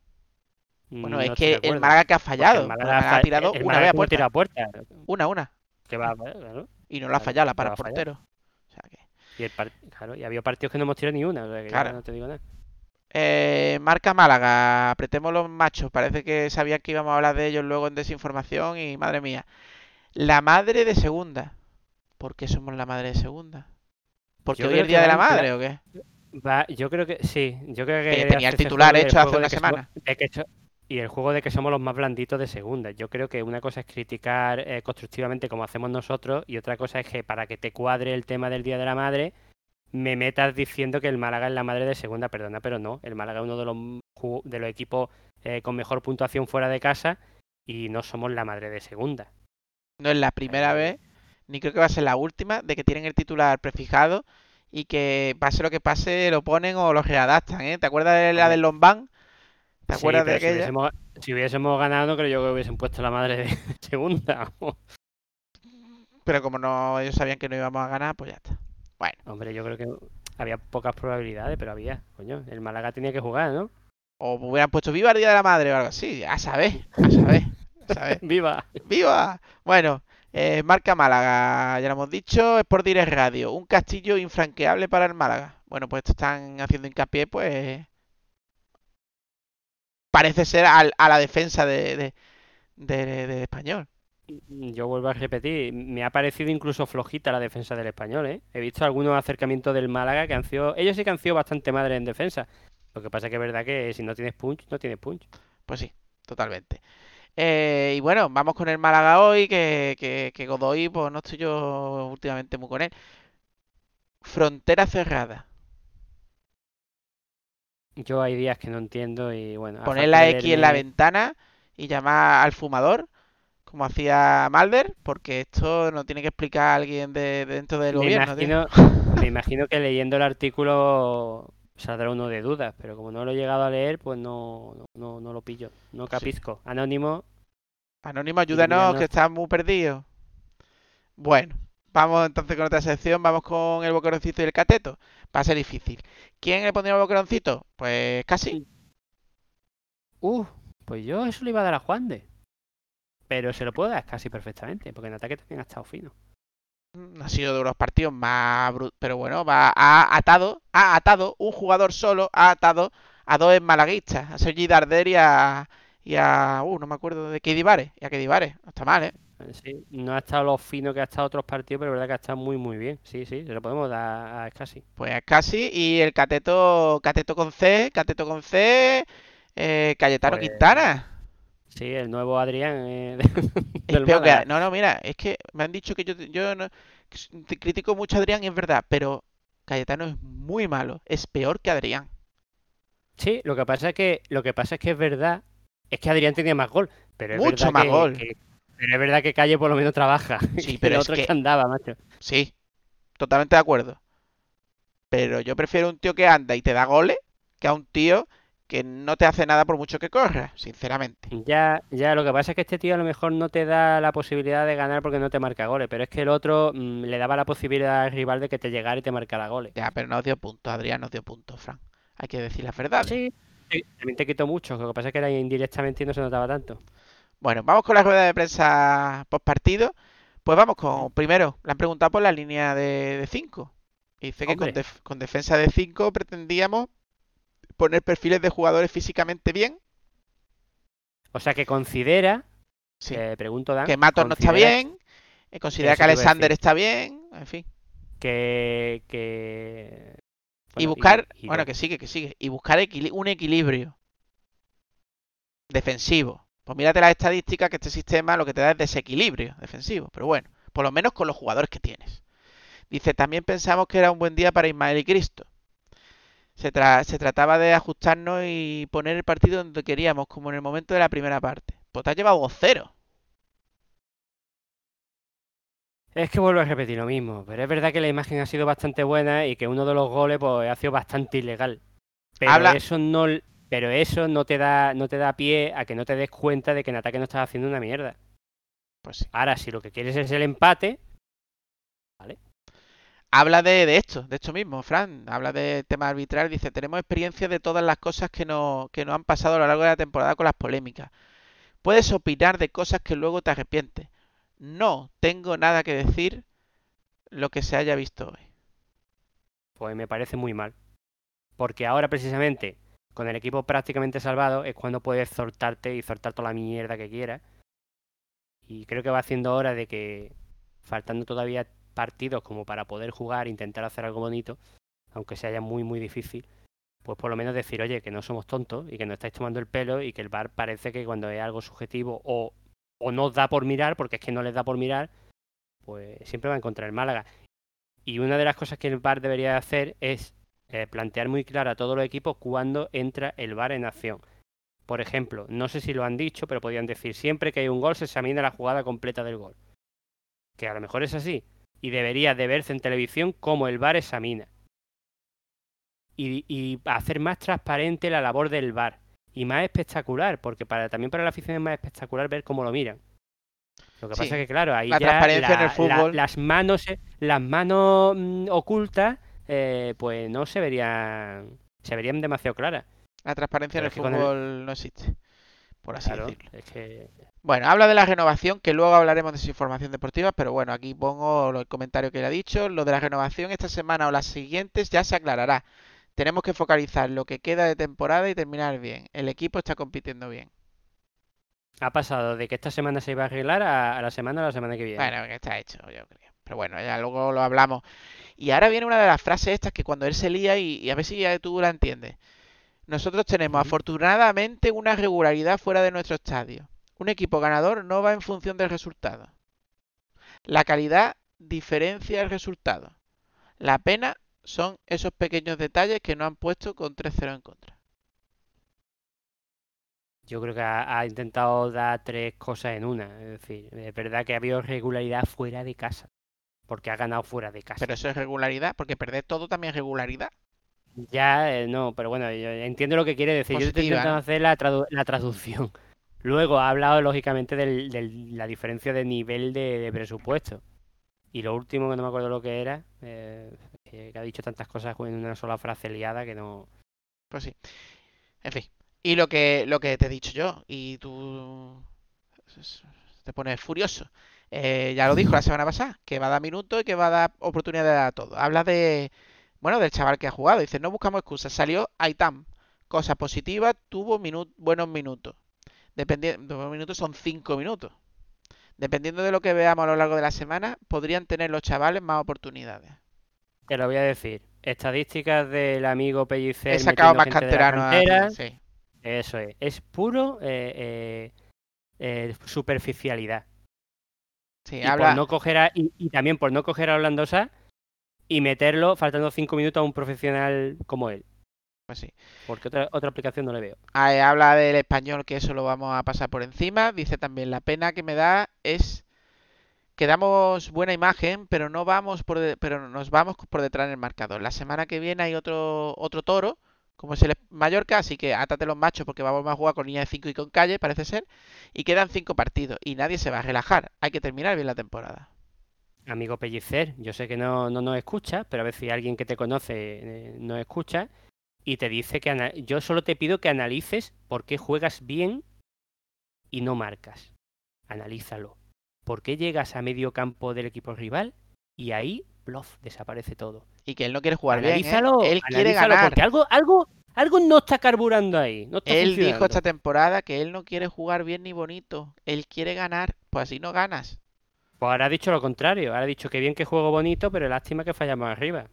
[SPEAKER 3] Bueno,
[SPEAKER 4] Mm,
[SPEAKER 3] es que el Málaga que ha fallado.
[SPEAKER 4] el
[SPEAKER 3] El
[SPEAKER 4] Málaga
[SPEAKER 3] ha tirado
[SPEAKER 4] el
[SPEAKER 3] una vez a
[SPEAKER 4] cómo tira
[SPEAKER 3] puerta.
[SPEAKER 4] a puerta.
[SPEAKER 3] Una, una.
[SPEAKER 4] Que va, claro.
[SPEAKER 3] Y no la ha fallado, la para el portero. O sea que-
[SPEAKER 4] Y, el par- claro, y había partidos que no hemos tirado ni una, o sea que ya
[SPEAKER 3] Claro.
[SPEAKER 4] no te digo nada.
[SPEAKER 3] Eh, marca Málaga, apretemos los machos. Parece que sabían que íbamos a hablar de ellos luego en desinformación y madre mía. La madre de segunda. ¿Por qué somos la madre de segunda? ¿Porque
[SPEAKER 4] Yo
[SPEAKER 3] hoy es el día de la madre o qué?
[SPEAKER 4] Va, yo creo que sí, yo creo que
[SPEAKER 3] tenía el titular hecho hace una
[SPEAKER 4] que somos-
[SPEAKER 3] semana.
[SPEAKER 4] de que y el juego de que somos los más blanditos de segunda. Yo creo que una cosa es criticar eh, constructivamente como hacemos nosotros y otra cosa es que para que te cuadre el tema del Día de la Madre me metas diciendo que el Málaga es la madre de segunda, perdona, pero no, el Málaga es uno de los, de los equipos eh, con mejor puntuación fuera de casa y no somos la madre de segunda.
[SPEAKER 3] No es la primera vez, ni creo que va a ser la última, de que tienen el titular prefijado y que pase lo que pase, lo ponen o lo readaptan, ¿eh? ¿Te acuerdas de la del Lombán? ¿Te
[SPEAKER 4] Sí,
[SPEAKER 3] acuerdas de
[SPEAKER 4] pero si
[SPEAKER 3] aquella?
[SPEAKER 4] hubiésemos, si hubiésemos ganado, creo yo que hubiesen puesto la madre de segunda.
[SPEAKER 3] Pero como no ellos sabían que no íbamos a ganar, pues ya está. Bueno,
[SPEAKER 4] Hombre, yo creo que había pocas probabilidades, pero había. Coño, el Málaga tenía que jugar, ¿no?
[SPEAKER 3] o hubieran puesto Viva el Día de la Madre o algo así, a saber, a saber, a saber.
[SPEAKER 4] ¡Viva!
[SPEAKER 3] ¡Viva! Bueno, eh, marca Málaga, ya lo hemos dicho, Sport Direct Radio, un castillo infranqueable para el Málaga. Bueno, pues están haciendo hincapié, pues parece ser al- a la defensa de, de, de- de español.
[SPEAKER 4] Yo vuelvo a repetir, me ha parecido incluso flojita la defensa del español, ¿eh? He visto algunos acercamientos del Málaga que han sido. Ellos sí que han sido bastante madres en defensa. Lo que pasa que es verdad que si no tienes punch, no tienes punch.
[SPEAKER 3] Pues sí, totalmente. Eh, y bueno, vamos con el Málaga hoy, que, que, que Godoy, pues no estoy yo últimamente muy con él. Frontera cerrada.
[SPEAKER 4] Yo hay días que no entiendo y bueno.
[SPEAKER 3] Poner la X en la ventana y llamar al fumador, como hacía Malder, porque esto no tiene que explicar alguien de, de dentro del
[SPEAKER 4] Me
[SPEAKER 3] gobierno, tío.
[SPEAKER 4] imagino, me imagino que leyendo el artículo saldrá uno de dudas, pero como no lo he llegado a leer, pues no, no, no, no lo pillo. No capizco. Anónimo,
[SPEAKER 3] Anónimo, ayúdanos,
[SPEAKER 4] no-
[SPEAKER 3] que estás muy perdido. Bueno, vamos entonces con otra sección, vamos con el boqueroncito y el cateto. Va a ser difícil. ¿Quién le pondría el boqueroncito? Pues casi.
[SPEAKER 4] Uh, pues yo eso le iba a dar a Juan de. Pero se lo puedo dar casi perfectamente, porque en ataque también ha estado fino.
[SPEAKER 3] No ha sido de los partidos más bru- pero bueno, va ha atado, ha atado un jugador solo, ha atado a dos malaguistas, a Sergi Darder y a y a uh, no me acuerdo de Kedi Vare, y a Kedi Vare, no está mal, ¿eh?
[SPEAKER 4] Sí, no ha estado lo fino que ha estado otros partidos, pero es verdad que ha estado muy, muy bien. Sí, sí, se lo podemos dar a casi.
[SPEAKER 3] Pues casi y el Cateto Cateto con C, Cateto con C, eh, Cayetano
[SPEAKER 4] Pues,
[SPEAKER 3] Quintana.
[SPEAKER 4] Sí, el nuevo Adrián eh, del
[SPEAKER 3] que- no, no, mira, es que me han dicho que yo yo no que critico mucho a Adrián y es verdad, pero Cayetano es muy malo, es peor que Adrián.
[SPEAKER 4] Sí, lo que pasa es que lo que pasa es que es verdad, es que Adrián tenía más gol, pero es
[SPEAKER 3] Mucho
[SPEAKER 4] verdad
[SPEAKER 3] más
[SPEAKER 4] que-
[SPEAKER 3] gol.
[SPEAKER 4] que- pero es verdad que Calle por lo menos trabaja.
[SPEAKER 3] Sí, pero
[SPEAKER 4] el
[SPEAKER 3] es
[SPEAKER 4] otro
[SPEAKER 3] que-
[SPEAKER 4] que andaba, macho.
[SPEAKER 3] Sí, totalmente de acuerdo. Pero yo prefiero un tío que anda y te da goles que a un tío que no te hace nada por mucho que corra, sinceramente.
[SPEAKER 4] Ya, ya, lo que pasa es que este tío a lo mejor no te da la posibilidad de ganar porque no te marca goles, pero es que el otro mm, le daba la posibilidad al rival de que te llegara y te marcara goles.
[SPEAKER 3] Ya, pero nos dio puntos, Adrián nos dio puntos, Fran. Hay que decir las verdades.
[SPEAKER 4] Sí, sí, también te quitó mucho, lo que pasa es que era indirectamente y no se notaba tanto.
[SPEAKER 3] Bueno, vamos con la rueda de prensa post partido. Pues vamos con, primero, le han preguntado por la línea de 5. Y dice que con, def- con defensa de 5 pretendíamos poner perfiles de jugadores físicamente bien.
[SPEAKER 4] O sea que considera,
[SPEAKER 3] Sí.
[SPEAKER 4] eh, pregunto Dan,
[SPEAKER 3] que Matos no está bien. eh, considera que Alexander está bien. En fin.
[SPEAKER 4] que, que...
[SPEAKER 3] y buscar,
[SPEAKER 4] y
[SPEAKER 3] bueno, que sigue, que sigue. Y buscar equili- un equilibrio defensivo. Pues mírate las estadísticas que este sistema lo que te da es desequilibrio defensivo. Pero bueno, por lo menos con los jugadores que tienes. Dice, también pensamos que era un buen día para Ismael y Cristo. Se, tra- se trataba de ajustarnos y poner el partido donde queríamos, como en el momento de la primera parte. Pues te has llevado 2-0.
[SPEAKER 4] Es que vuelvo a repetir lo mismo, pero es verdad que la imagen ha sido bastante buena y que uno de los goles pues, ha sido bastante ilegal. Pero
[SPEAKER 3] Habla-
[SPEAKER 4] eso no, pero eso no te da, no te da pie a que no te des cuenta de que en ataque no estás haciendo una mierda.
[SPEAKER 3] Pues sí.
[SPEAKER 4] Ahora, si lo que quieres es el empate,
[SPEAKER 3] Habla de, de esto, de esto mismo, Fran. Habla de tema arbitral. Dice, tenemos experiencia de todas las cosas que nos, que nos han pasado a lo largo de la temporada con las polémicas. Puedes opinar de cosas que luego te arrepientes. No tengo nada que decir lo que se haya visto hoy.
[SPEAKER 4] pues me parece muy mal. Porque ahora precisamente, con el equipo prácticamente salvado, es cuando puedes soltarte y soltar toda la mierda que quieras. Y creo que va haciendo hora de que, faltando todavía partidos como para poder jugar, intentar hacer algo bonito, aunque sea muy, muy difícil, pues por lo menos decir, oye, que no somos tontos y que no estáis tomando el pelo y que el VAR parece que cuando es algo subjetivo o, o no da por mirar, porque es que no les da por mirar, pues siempre va a encontrar el Málaga. Y una de las cosas que el VAR debería hacer es eh, plantear muy claro a todos los equipos cuándo entra el VAR en acción. Por ejemplo, no sé si lo han dicho, pero podrían decir siempre que hay un gol se examina la jugada completa del gol. Que a lo mejor es así. Y debería de verse en televisión cómo el VAR examina. Y, y hacer más transparente la labor del VAR. Y más espectacular, porque para, también para la afición es más espectacular ver cómo lo miran. Lo que
[SPEAKER 3] Sí.
[SPEAKER 4] pasa es que, claro, ahí
[SPEAKER 3] La
[SPEAKER 4] ya
[SPEAKER 3] transparencia en el
[SPEAKER 4] la- la-
[SPEAKER 3] fútbol.
[SPEAKER 4] las manos, las manos mm, ocultas, eh, pues no se verían, se verían demasiado claras.
[SPEAKER 3] La transparencia en el fútbol no existe, por así
[SPEAKER 4] Claro,
[SPEAKER 3] decirlo.
[SPEAKER 4] es que
[SPEAKER 3] Bueno, habla de la renovación, que luego hablaremos de su información deportiva, pero bueno, aquí pongo el comentario que le ha dicho. Lo de la renovación esta semana o las siguientes ya se aclarará. Tenemos que focalizar lo que queda de temporada y terminar bien. El equipo está compitiendo bien.
[SPEAKER 4] ha pasado de que esta semana se iba a arreglar a, a la semana a la semana que viene.
[SPEAKER 3] Bueno, que está hecho, yo creo. Pero bueno, ya luego lo hablamos. Y ahora viene una de las frases estas que cuando él se lía y, y a ver si ya tú la entiendes. Nosotros tenemos afortunadamente una regularidad fuera de nuestro estadio. Un equipo ganador no va en función del resultado. La calidad diferencia el resultado. La pena son esos pequeños detalles que nos han puesto con 3-0 en contra.
[SPEAKER 4] Yo creo que ha, ha intentado dar tres cosas en una. Es decir, es verdad que ha habido regularidad fuera de casa. Porque ha ganado fuera de casa.
[SPEAKER 3] Pero eso es regularidad, porque perder todo también es regularidad.
[SPEAKER 4] Ya, eh, no, pero bueno, yo entiendo lo que quiere decir. yo estoy intentando
[SPEAKER 3] ¿no?
[SPEAKER 4] hacer la, tradu- la traducción. Luego ha hablado, lógicamente, de la diferencia de nivel de, de presupuesto. Y lo último, que no me acuerdo lo que era, eh, que que ha dicho tantas cosas en una sola frase liada que no...
[SPEAKER 3] Pues sí. En fin. Y lo que, lo que te he dicho yo, y tú te pones furioso. Eh, ya lo dijo la semana pasada, que va a dar minutos y que va a dar oportunidades a todo. Habla de, bueno, del chaval que ha jugado. Dice, no buscamos excusas. Salió Aitam. Cosa positiva, tuvo minu- buenos minutos. Dependiendo, buenos minutos son 5 minutos. Dependiendo de lo que veamos a lo largo de la semana, podrían tener los chavales más oportunidades.
[SPEAKER 4] Te lo voy a decir. Estadísticas del amigo Pellicer
[SPEAKER 3] He sacado más
[SPEAKER 4] gente de la
[SPEAKER 3] canteranos.
[SPEAKER 4] cantera.
[SPEAKER 3] aquí, sí.
[SPEAKER 4] Eso es. Es puro eh, eh, eh, superficialidad.
[SPEAKER 3] Sí,
[SPEAKER 4] Y,
[SPEAKER 3] habla,
[SPEAKER 4] por no coger a- y, y también por no coger a Orlando Sá y meterlo faltando cinco minutos a un profesional como él.
[SPEAKER 3] Pues sí.
[SPEAKER 4] Porque otra, otra aplicación no le veo.
[SPEAKER 3] Habla del español, que eso lo vamos a pasar por encima. Dice también, la pena que me da es que damos buena imagen, pero no vamos por de- pero nos vamos por detrás en el marcador. La semana que viene hay otro otro toro, como es el Mallorca, así que átate los machos porque vamos a jugar con línea de 5 y con calle, parece ser, y quedan cinco partidos y nadie se va a relajar. Hay que terminar bien la temporada.
[SPEAKER 4] Amigo Pellicer, yo sé que no, no nos escucha, pero a ver si alguien que te conoce eh, nos escucha y te dice que yo solo te pido que analices por qué juegas bien y no marcas. Analízalo. ¿Por qué llegas a medio campo del equipo rival y ahí, bluff, desaparece todo?
[SPEAKER 3] Y que él no quiere jugar bien, ¿eh? Él quiere ganar.
[SPEAKER 4] porque algo, algo, algo no está carburando ahí. No está
[SPEAKER 3] Él dijo esta temporada que él no quiere jugar bien ni bonito, él quiere ganar, pues así no ganas.
[SPEAKER 4] Pues ahora ha dicho lo contrario. Ahora ha dicho que bien que juego bonito, pero lástima que fallamos arriba.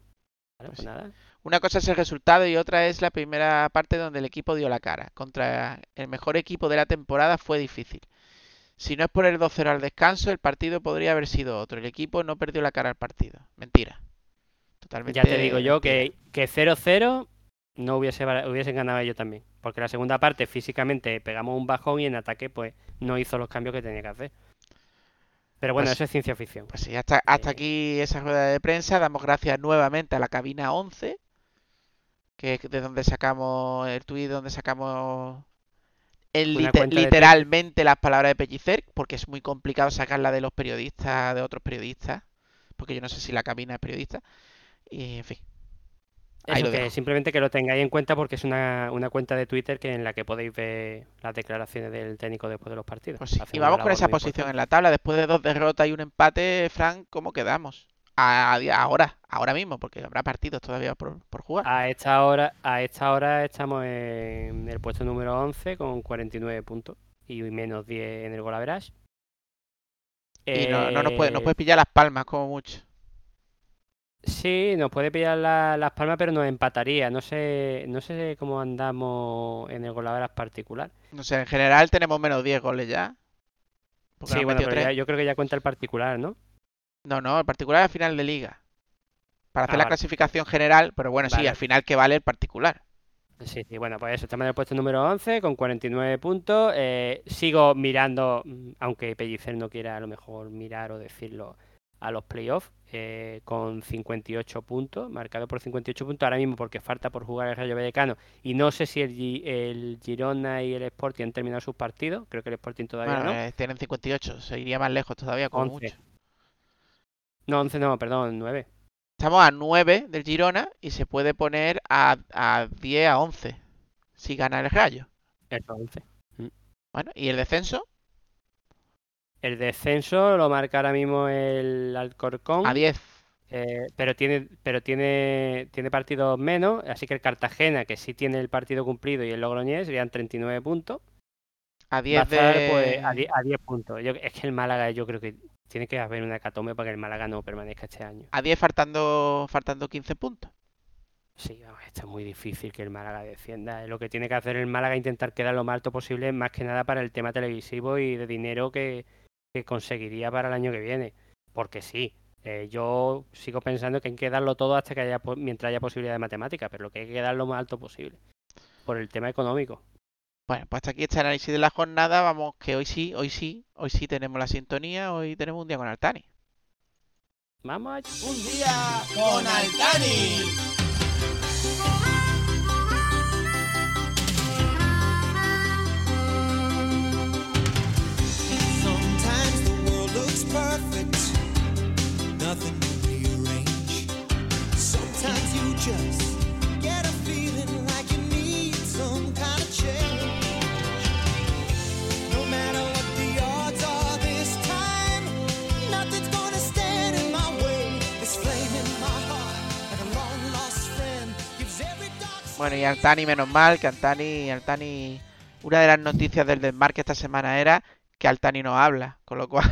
[SPEAKER 3] Pues
[SPEAKER 4] pues nada.
[SPEAKER 3] Una cosa es el resultado y otra es la primera parte donde el equipo dio la cara. Contra el mejor equipo de la temporada fue difícil. Si no es por el 2-0 al descanso, el partido podría haber sido otro. El equipo no perdió la cara al partido. Mentira. Totalmente.
[SPEAKER 4] Ya te digo yo que, que 0-0 no hubiese, hubiesen ganado yo también. Porque la segunda parte físicamente pegamos un bajón y en ataque pues no hizo los cambios que tenía que hacer. Pero bueno,
[SPEAKER 3] Pues-
[SPEAKER 4] eso es ciencia ficción.
[SPEAKER 3] Pues sí, hasta, hasta
[SPEAKER 4] Eh.
[SPEAKER 3] aquí esa rueda de prensa. Damos gracias nuevamente a la cabina 11, que es de donde sacamos el tuit, donde sacamos el literalmente las palabras de Pellicer, porque es muy complicado sacarla de los periodistas, de otros periodistas, porque yo no sé si la cabina es periodista. Y en fin, ahí
[SPEAKER 4] Eso
[SPEAKER 3] lo
[SPEAKER 4] que simplemente que lo tengáis en cuenta porque es una, una cuenta de Twitter que en la que podéis ver las declaraciones del técnico después de los partidos.
[SPEAKER 3] Pues sí. Y vamos con esa posición en la tabla. Después de dos derrotas y un empate, Frank, ¿cómo quedamos? A, ahora, ahora mismo, porque habrá partidos todavía por, por jugar.
[SPEAKER 4] A esta hora, a esta hora estamos en el puesto número 11 con 49 puntos y menos 10 en el gol average.
[SPEAKER 3] Y no, no nos puede, nos
[SPEAKER 4] Eh,
[SPEAKER 3] puede pillar las palmas como mucho.
[SPEAKER 4] Sí, nos puede pillar la- las palmas, pero nos empataría. No sé, no sé cómo andamos en el gol average particular.
[SPEAKER 3] No sé, en general tenemos menos 10 goles ya.
[SPEAKER 4] Sí, bueno, pero ya- yo creo que ya cuenta el particular, ¿no?
[SPEAKER 3] No, no, el particular al final de liga. Para hacer
[SPEAKER 4] Ah,
[SPEAKER 3] la
[SPEAKER 4] vale.
[SPEAKER 3] clasificación general, pero bueno, sí, al final que vale el particular.
[SPEAKER 4] Sí, sí, bueno, pues eso, estamos en el puesto número 11 con 49 puntos. Eh, sigo mirando, mm, aunque Pellicer no quiera a lo mejor mirar o decirlo, a los playoffs eh, con 58 puntos, marcado por 58 puntos ahora mismo porque falta por jugar el Rayo Vallecano y no sé si el, el Girona y el Sporting han terminado sus partidos, creo que el Sporting todavía
[SPEAKER 3] Bueno,
[SPEAKER 4] no.
[SPEAKER 3] eh, tienen 58, se iría más lejos todavía, como
[SPEAKER 4] 11.
[SPEAKER 3] mucho.
[SPEAKER 4] No, 11 no, perdón, 9.
[SPEAKER 3] Estamos a 9 del Girona y se puede poner a, a 10 a 11 si gana el Rayo.
[SPEAKER 4] Eso, 11.
[SPEAKER 3] Bueno, ¿y el descenso?
[SPEAKER 4] El descenso lo marca ahora mismo el Alcorcón.
[SPEAKER 3] A 10.
[SPEAKER 4] Eh, pero tiene, pero tiene, tiene partidos menos, así que el Cartagena, que sí tiene el partido cumplido, y el Logroñés serían 39 puntos.
[SPEAKER 3] A
[SPEAKER 4] Va a
[SPEAKER 3] 10
[SPEAKER 4] estar,
[SPEAKER 3] de...
[SPEAKER 4] pues, a 10, a 10 puntos. Yo- es que el Málaga, yo creo que tiene que haber una hecatombe para que el Málaga no permanezca este año.
[SPEAKER 3] A 10 faltando, faltando 15 puntos.
[SPEAKER 4] Sí, vamos, esto es muy difícil que el Málaga descienda. Lo que tiene que hacer el Málaga es intentar quedar lo más alto posible, más que nada para el tema televisivo y de dinero que, que conseguiría para el año que viene. Porque sí, eh, yo sigo pensando que hay que darlo todo hasta que haya, mientras haya posibilidad de matemática, pero lo que hay que dar lo más alto posible. Por el tema económico.
[SPEAKER 3] Bueno, pues hasta aquí este análisis de la jornada. Vamos, que hoy sí, hoy sí, hoy sí tenemos la sintonía, hoy tenemos un día con Altani.
[SPEAKER 4] Vamos allá.
[SPEAKER 5] Un día con Altani.
[SPEAKER 3] Bueno, y Altani, menos mal, que Altani, Altani, una de las noticias del desmarque esta semana era que Altani no habla, con lo cual,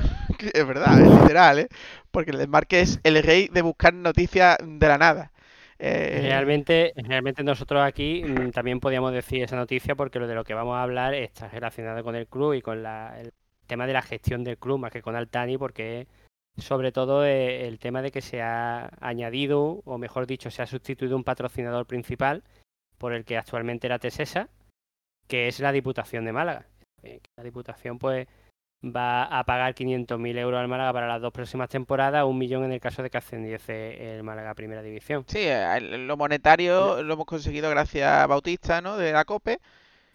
[SPEAKER 3] es verdad, es literal, ¿eh? Porque el desmarque es el rey de buscar noticias de la nada. Eh,
[SPEAKER 4] Realmente, realmente nosotros aquí mm, también podíamos decir esa noticia porque lo de lo que vamos a hablar está relacionado con el club y con la- el tema de la gestión del club más que con Altani porque sobre todo eh, el tema de que se ha añadido o mejor dicho se ha sustituido un patrocinador principal por el que actualmente era Tesesa, que es la Diputación de Málaga. Eh, La Diputación pues va a pagar 500.000 euros al Málaga para las dos próximas temporadas, un millón en el caso de que ascendiese el Málaga a Primera División.
[SPEAKER 3] Sí, lo monetario lo hemos conseguido gracias a Bautista, ¿no? De la COPE.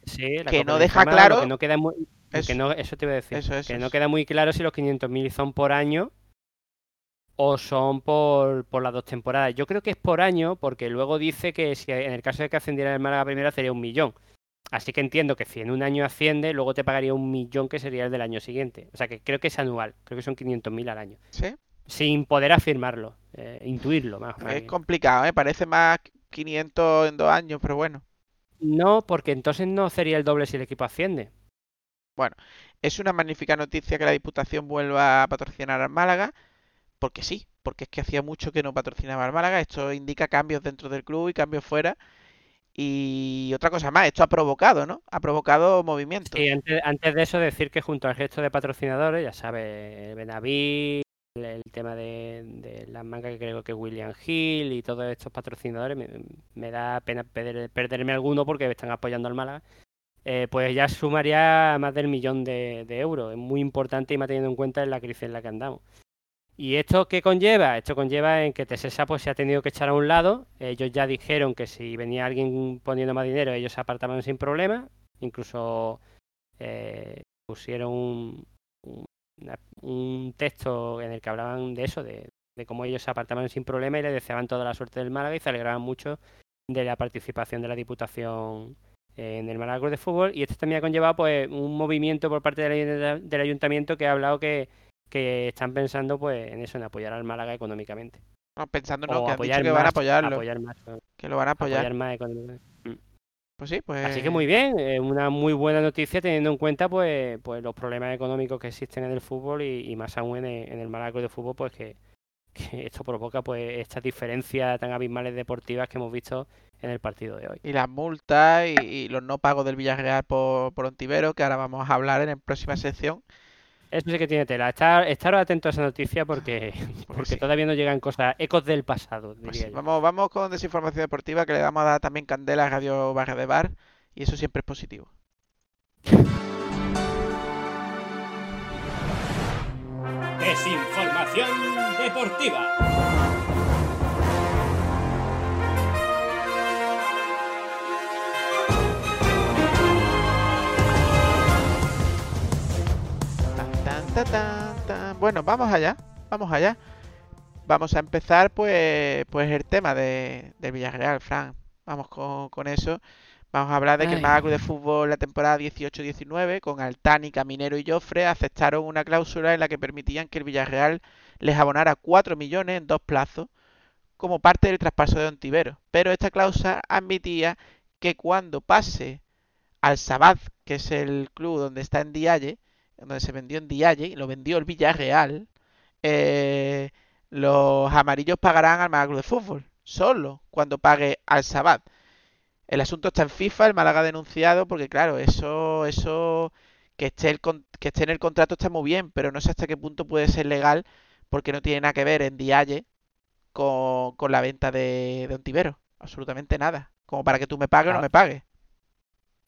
[SPEAKER 4] Sí, la
[SPEAKER 3] Que
[SPEAKER 4] Copa
[SPEAKER 3] no
[SPEAKER 4] de
[SPEAKER 3] deja
[SPEAKER 4] Málaga,
[SPEAKER 3] claro-
[SPEAKER 4] que no queda muy, que
[SPEAKER 3] Eso.
[SPEAKER 4] no, eso te iba a decir,
[SPEAKER 3] Eso, eso,
[SPEAKER 4] que no
[SPEAKER 3] eso.
[SPEAKER 4] queda muy claro si los 500.000 son por año o son por, por las dos temporadas. Yo creo que es por año porque luego dice que si en el caso de que ascendiera el Málaga a primera sería un millón. Así que entiendo que si en un año asciende, luego te pagaría un millón que sería el del año siguiente. O sea que creo que es anual, creo que son 500.000 al año.
[SPEAKER 3] Sí.
[SPEAKER 4] Sin poder afirmarlo, eh, intuirlo más.
[SPEAKER 3] Es complicado, ¿eh? Parece más 500 en dos años, pero bueno.
[SPEAKER 4] No, porque entonces no sería el doble si el equipo asciende.
[SPEAKER 3] Es una magnífica noticia que la Diputación vuelva a patrocinar al Málaga, porque sí, porque es que hacía mucho que no patrocinaba al Málaga. Esto indica cambios dentro del club y cambios fuera. Y otra cosa más, esto ha provocado, ¿no? Ha provocado movimientos.
[SPEAKER 4] Sí, antes, de eso decir que junto al resto de patrocinadores, ya sabes, Benaví, el, el tema de, las mangas que creo que William Hill y todos estos patrocinadores, me, da pena perder- perderme alguno porque están apoyando al Málaga. eh, pues ya sumaría más del millón de, euros. Es muy importante y más teniendo en cuenta en la crisis en la que andamos. ¿Y esto qué conlleva? Esto conlleva en que Tesesa pues, se ha tenido que echar a un lado. Ellos ya dijeron que si venía alguien poniendo más dinero, ellos se apartaban sin problema. Incluso eh, pusieron un, un- texto en el que hablaban de eso, de, de cómo ellos se apartaban sin problema y le deseaban toda la suerte del Málaga y se alegraban mucho de la participación de la Diputación en el Málaga Club de Fútbol. Y esto también ha conllevado pues, un movimiento por parte del ayuntamiento que ha hablado que, que están pensando pues, en eso, en apoyar al Málaga económicamente.
[SPEAKER 3] No, pensando, no,
[SPEAKER 4] o
[SPEAKER 3] que han dicho van a apoyarlo,
[SPEAKER 4] apoyar más,
[SPEAKER 3] que lo van a apoyar.
[SPEAKER 4] apoyar más económicamente.
[SPEAKER 3] Pues sí, pues...
[SPEAKER 4] Así que muy bien, una muy buena noticia teniendo en cuenta pues, pues los problemas económicos que existen en el fútbol y, y más aún en el, en el Málaga de Fútbol, pues que, que esto provoca pues estas diferencias tan abismales deportivas que hemos visto en el partido de hoy.
[SPEAKER 3] Y las multas y, y los no pagos del Villarreal por, por Ontivero, que ahora vamos a hablar en la próxima sección.
[SPEAKER 4] Eso sí que tiene tela. Estar, estaros atentos a esa noticia porque, porque
[SPEAKER 3] sí.
[SPEAKER 4] todavía no llegan cosas, ecos del pasado,
[SPEAKER 3] Pues
[SPEAKER 4] diría
[SPEAKER 3] sí,
[SPEAKER 4] yo.
[SPEAKER 3] vamos, vamos con desinformación deportiva, que le vamos a dar también candela a Radio Barra de Bar, y eso siempre es positivo.
[SPEAKER 5] Desinformación deportiva.
[SPEAKER 3] Bueno, vamos allá, vamos allá. Vamos a empezar pues, pues el tema de, del Villarreal, Fran. Vamos con, con eso. Vamos a hablar de que el. Málaga de Fútbol la temporada 18-19, con Altani, Caminero y Joffre, aceptaron una cláusula en la que permitían que el Villarreal les abonara 4 millones en dos plazos como parte del traspaso de Ontivero. Pero esta cláusula admitía que cuando pase al Sabad, que es el club donde está en Dialle, donde se vendió en Dialle, y lo vendió el Villarreal, eh, los amarillos pagarán al Málaga Club de Fútbol, solo cuando pague al Sabad. El asunto está en FIFA, el Málaga ha denunciado, porque claro, eso, eso que esté, el, que esté en el contrato está muy bien, pero no sé hasta qué punto puede ser legal, porque no tiene nada que ver en Dialle con, con la venta de, de Ontivero. Absolutamente nada. Como para que tú me pagues o no
[SPEAKER 4] Ah.
[SPEAKER 3] me pagues.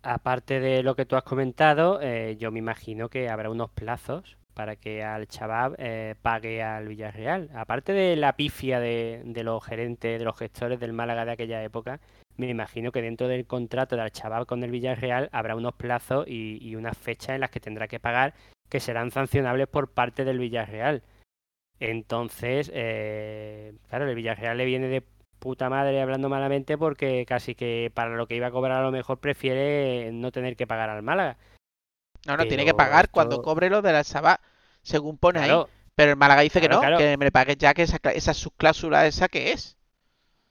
[SPEAKER 4] Aparte de lo que tú has comentado, eh, yo me imagino que habrá unos plazos para que al Chabab eh, pague al Villarreal. Aparte de la pifia de, de los gerentes, de los gestores del Málaga de aquella época, me imagino que dentro del contrato del Chabab con el Villarreal habrá unos plazos y, y unas fechas en las que tendrá que pagar que serán sancionables por parte del Villarreal. Entonces, eh, claro, el Villarreal le viene de puta madre hablando malamente porque casi que para lo que iba a cobrar a lo mejor prefiere no tener que pagar al Málaga.
[SPEAKER 3] No, no, tiene que pagar cuando cobre lo de la Sabá, según pone ahí. Pero el Málaga dice que no,
[SPEAKER 4] claro.
[SPEAKER 3] que me le pagues ya que esa, esa subcláusula esa que es.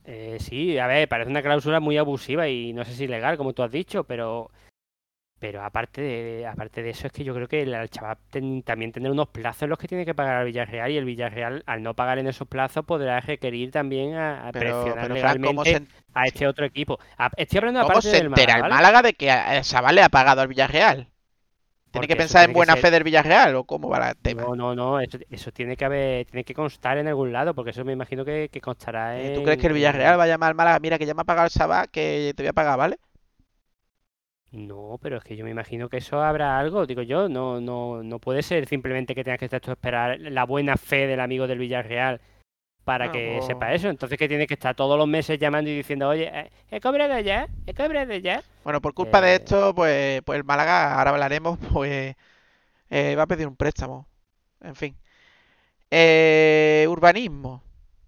[SPEAKER 4] eh, sí, a ver, parece una cláusula muy abusiva y no sé si legal, como tú has dicho, pero pero aparte de aparte de eso es que yo creo que el al chaval ten- también tendrá unos plazos en los que tiene que pagar al Villarreal y el Villarreal al no pagar en esos plazos podrá requerir también a, a
[SPEAKER 3] Pero,
[SPEAKER 4] presionar
[SPEAKER 3] pero Fran, ¿cómo
[SPEAKER 4] legalmente
[SPEAKER 3] se,
[SPEAKER 4] a este otro equipo. A- estoy hablando
[SPEAKER 3] cómo
[SPEAKER 4] aparte
[SPEAKER 3] se
[SPEAKER 4] del
[SPEAKER 3] entera
[SPEAKER 4] Málaga,
[SPEAKER 3] el. Málaga de que el Sabá le ha pagado al Villarreal? ¿Tiene que pensar en
[SPEAKER 4] tiene
[SPEAKER 3] buena
[SPEAKER 4] ser-
[SPEAKER 3] fe del Villarreal o cómo va el tema?
[SPEAKER 4] No, no, no, eso, eso tiene que haber, tiene que constar en algún lado, porque eso me imagino que, que constará
[SPEAKER 3] Eh,
[SPEAKER 4] en...
[SPEAKER 3] ¿Tú crees que el Villarreal va a llamar al Málaga? Mira, que ya me ha pagado el Sabá, que te voy a pagar, ¿vale?
[SPEAKER 4] No, pero es que yo me imagino que eso habrá algo, digo yo, no, no, no puede ser simplemente que tengas que estar tú a esperar la buena fe del amigo del Villarreal para
[SPEAKER 3] Ah,
[SPEAKER 4] que
[SPEAKER 3] pues-
[SPEAKER 4] sepa eso. Entonces que tiene que estar todos los meses llamando y diciendo, oye, eh, ¿he cobrado ya? ¿He cobrado ya?
[SPEAKER 3] Bueno, por culpa de
[SPEAKER 4] Eh.
[SPEAKER 3] esto, pues, pues el Málaga, ahora hablaremos, pues eh, va a pedir un préstamo. En fin. Eh, urbanismo.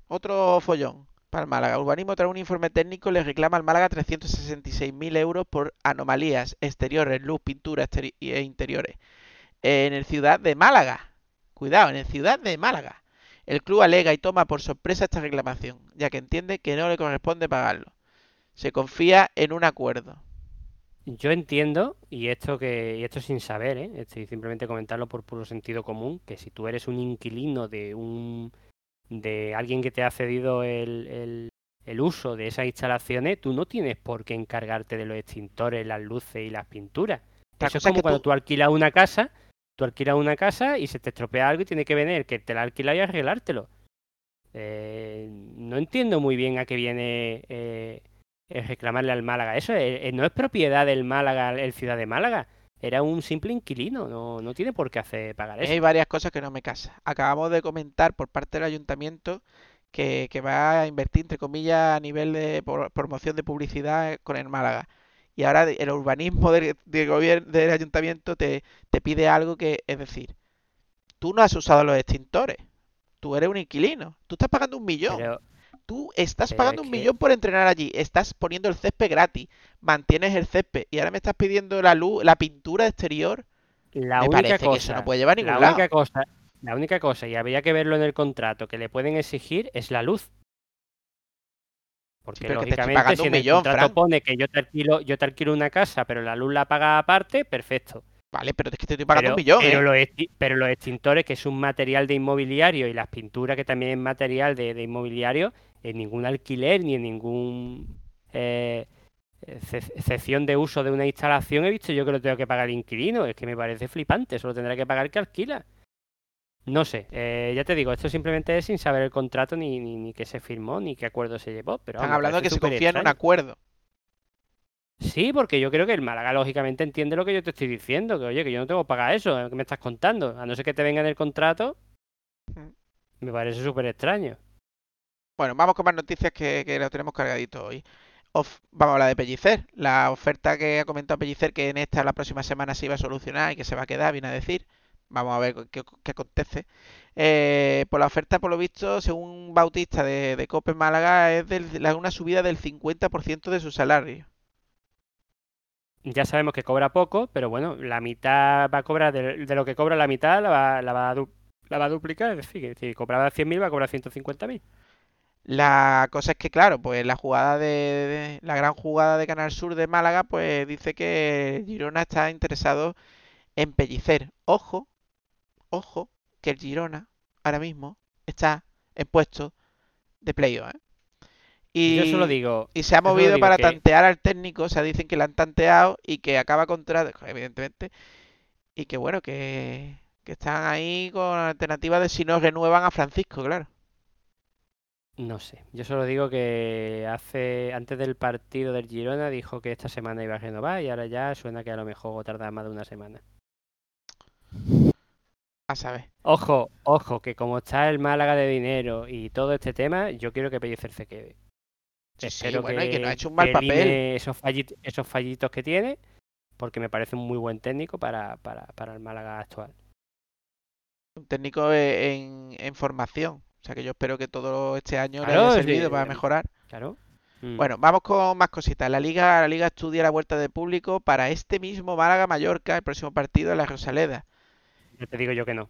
[SPEAKER 3] Otro follón para el Málaga. Urbanismo tras un informe técnico le reclama al Málaga 366.000 euros por anomalías exteriores, luz, pintura e interiores. En el Ciudad de Málaga. Cuidado, en el Ciudad de Málaga. El club alega y toma por sorpresa esta reclamación, ya que entiende que no le corresponde pagarlo. Se confía en un acuerdo.
[SPEAKER 4] Yo entiendo, y esto que, y esto sin saber, ¿eh? Estoy simplemente comentarlo por puro sentido común, que si tú eres un inquilino de un de alguien que te ha cedido el, el- el uso de esas instalaciones, tú no tienes por qué encargarte de los extintores, las luces y las pinturas. Eso es como cuando
[SPEAKER 3] tú-
[SPEAKER 4] tú alquilas una casa, tú alquilas una casa y se te estropea algo y tiene que venir que te la alquila y arreglártelo. Eh, no entiendo muy bien a qué viene eh, el reclamarle al Málaga. Eso eh, no es propiedad del Málaga, el Ciudad de Málaga. Era un simple inquilino, no, no tiene por qué hacer pagar eso.
[SPEAKER 3] Hay varias cosas que no me casan. Acabamos de comentar por parte del ayuntamiento que, que va a invertir, entre comillas, a nivel de por- promoción de publicidad con el Málaga. Y ahora el urbanismo del, del gobierno, del ayuntamiento te, te pide algo que, es decir, tú no has usado los extintores. Tú eres un inquilino. Tú estás pagando un millón.
[SPEAKER 4] Pero,
[SPEAKER 3] Tú estás pagando
[SPEAKER 4] es
[SPEAKER 3] un
[SPEAKER 4] que-
[SPEAKER 3] millón por entrenar allí, estás poniendo el césped gratis, mantienes el césped y ahora me estás pidiendo la luz, la pintura exterior.
[SPEAKER 4] la
[SPEAKER 3] me
[SPEAKER 4] única
[SPEAKER 3] parece que eso
[SPEAKER 4] cosa,
[SPEAKER 3] no puede llevar a ningún
[SPEAKER 4] la
[SPEAKER 3] lado.
[SPEAKER 4] única cosa, la única cosa, y habría que verlo en el contrato, que le pueden exigir es la luz. Porque
[SPEAKER 3] estoy
[SPEAKER 4] lógicamente
[SPEAKER 3] pagando
[SPEAKER 4] si
[SPEAKER 3] un
[SPEAKER 4] en el
[SPEAKER 3] millón,
[SPEAKER 4] contrato
[SPEAKER 3] Fran.
[SPEAKER 4] pone que yo te alquilo, yo te alquilo una casa, pero la luz la paga aparte, perfecto.
[SPEAKER 3] Vale, pero es que te estoy pagando
[SPEAKER 4] Pero,
[SPEAKER 3] un millón,
[SPEAKER 4] pero
[SPEAKER 3] ¿eh?
[SPEAKER 4] los pero los extintores, que es un material de inmobiliario, y las pinturas, que también es material de, de inmobiliario, en ningún alquiler ni en ningún eh, cesión de uso de una instalación he visto yo que lo tengo que pagar el inquilino. Es que me parece flipante, solo tendrá que pagar el que alquila. No sé, eh, ya te digo, esto simplemente es sin saber el contrato, ni, ni, ni qué se firmó, ni qué acuerdo se llevó. Pero
[SPEAKER 3] Están hablando de que se confía en un acuerdo.
[SPEAKER 4] Sí, porque yo creo que el Málaga lógicamente entiende lo que yo te estoy diciendo, que oye, que yo no tengo que pagar eso, ¿eh? ¿qué me estás contando? A no ser que te venga en el contrato,
[SPEAKER 3] Ujú.
[SPEAKER 4] me parece súper extraño.
[SPEAKER 3] Bueno, vamos con más noticias que, que lo tenemos cargadito hoy. Of- vamos a hablar de Pellicer. La oferta que ha comentado Pellicer, que en esta la próxima semana se iba a solucionar y que se va a quedar, viene a decir. Vamos a ver qué, qué acontece. Eh, por la oferta, por lo visto, según Bautista de, de Cope Málaga, es del- la- una subida del 50% de su salario.
[SPEAKER 4] Ya sabemos que cobra poco, pero bueno, la mitad va a cobrar, de, de lo que cobra la mitad la va, la va a, la va a duplicar, es decir, si cobraba 100.000 va a cobrar 150.000.
[SPEAKER 3] La cosa es que, claro, pues la jugada de, de- la gran jugada de Canal Sur de Málaga, pues dice que Girona está interesado en Pellicer. Ojo, ojo, que el Girona ahora mismo está en puesto de playoff, ¿eh? Y,
[SPEAKER 4] Yo solo digo,
[SPEAKER 3] y se ha movido para
[SPEAKER 4] que-
[SPEAKER 3] tantear al técnico, o sea, dicen que le han tanteado y que acaba contrato, evidentemente, y que bueno, que, que están ahí con alternativa de si no renuevan a Francisco, claro.
[SPEAKER 4] No sé, yo solo digo que hace antes del partido del Girona dijo que esta semana iba a renovar y ahora ya suena que a lo mejor tarda más de una semana.
[SPEAKER 3] A saber.
[SPEAKER 4] Ojo, ojo, que como está el Málaga de dinero y todo este tema, yo quiero que Pellicer se quede.
[SPEAKER 3] Sí,
[SPEAKER 4] Espero
[SPEAKER 3] bueno, y que no ha hecho un mal papel.
[SPEAKER 4] esos fallitos, esos fallitos que tiene, porque me parece un muy buen técnico para, para, para el Málaga actual.
[SPEAKER 3] un técnico e- en, en formación. O sea que yo espero que todo este año le
[SPEAKER 4] Claro,
[SPEAKER 3] haya
[SPEAKER 4] sí,
[SPEAKER 3] servido para
[SPEAKER 4] eh,
[SPEAKER 3] mejorar.
[SPEAKER 4] Claro. Mm.
[SPEAKER 3] Bueno, vamos con más cositas. La liga, la liga estudia la vuelta de público para este mismo Málaga Mallorca, el próximo partido en la Rosaleda.
[SPEAKER 4] Ya te digo yo que no.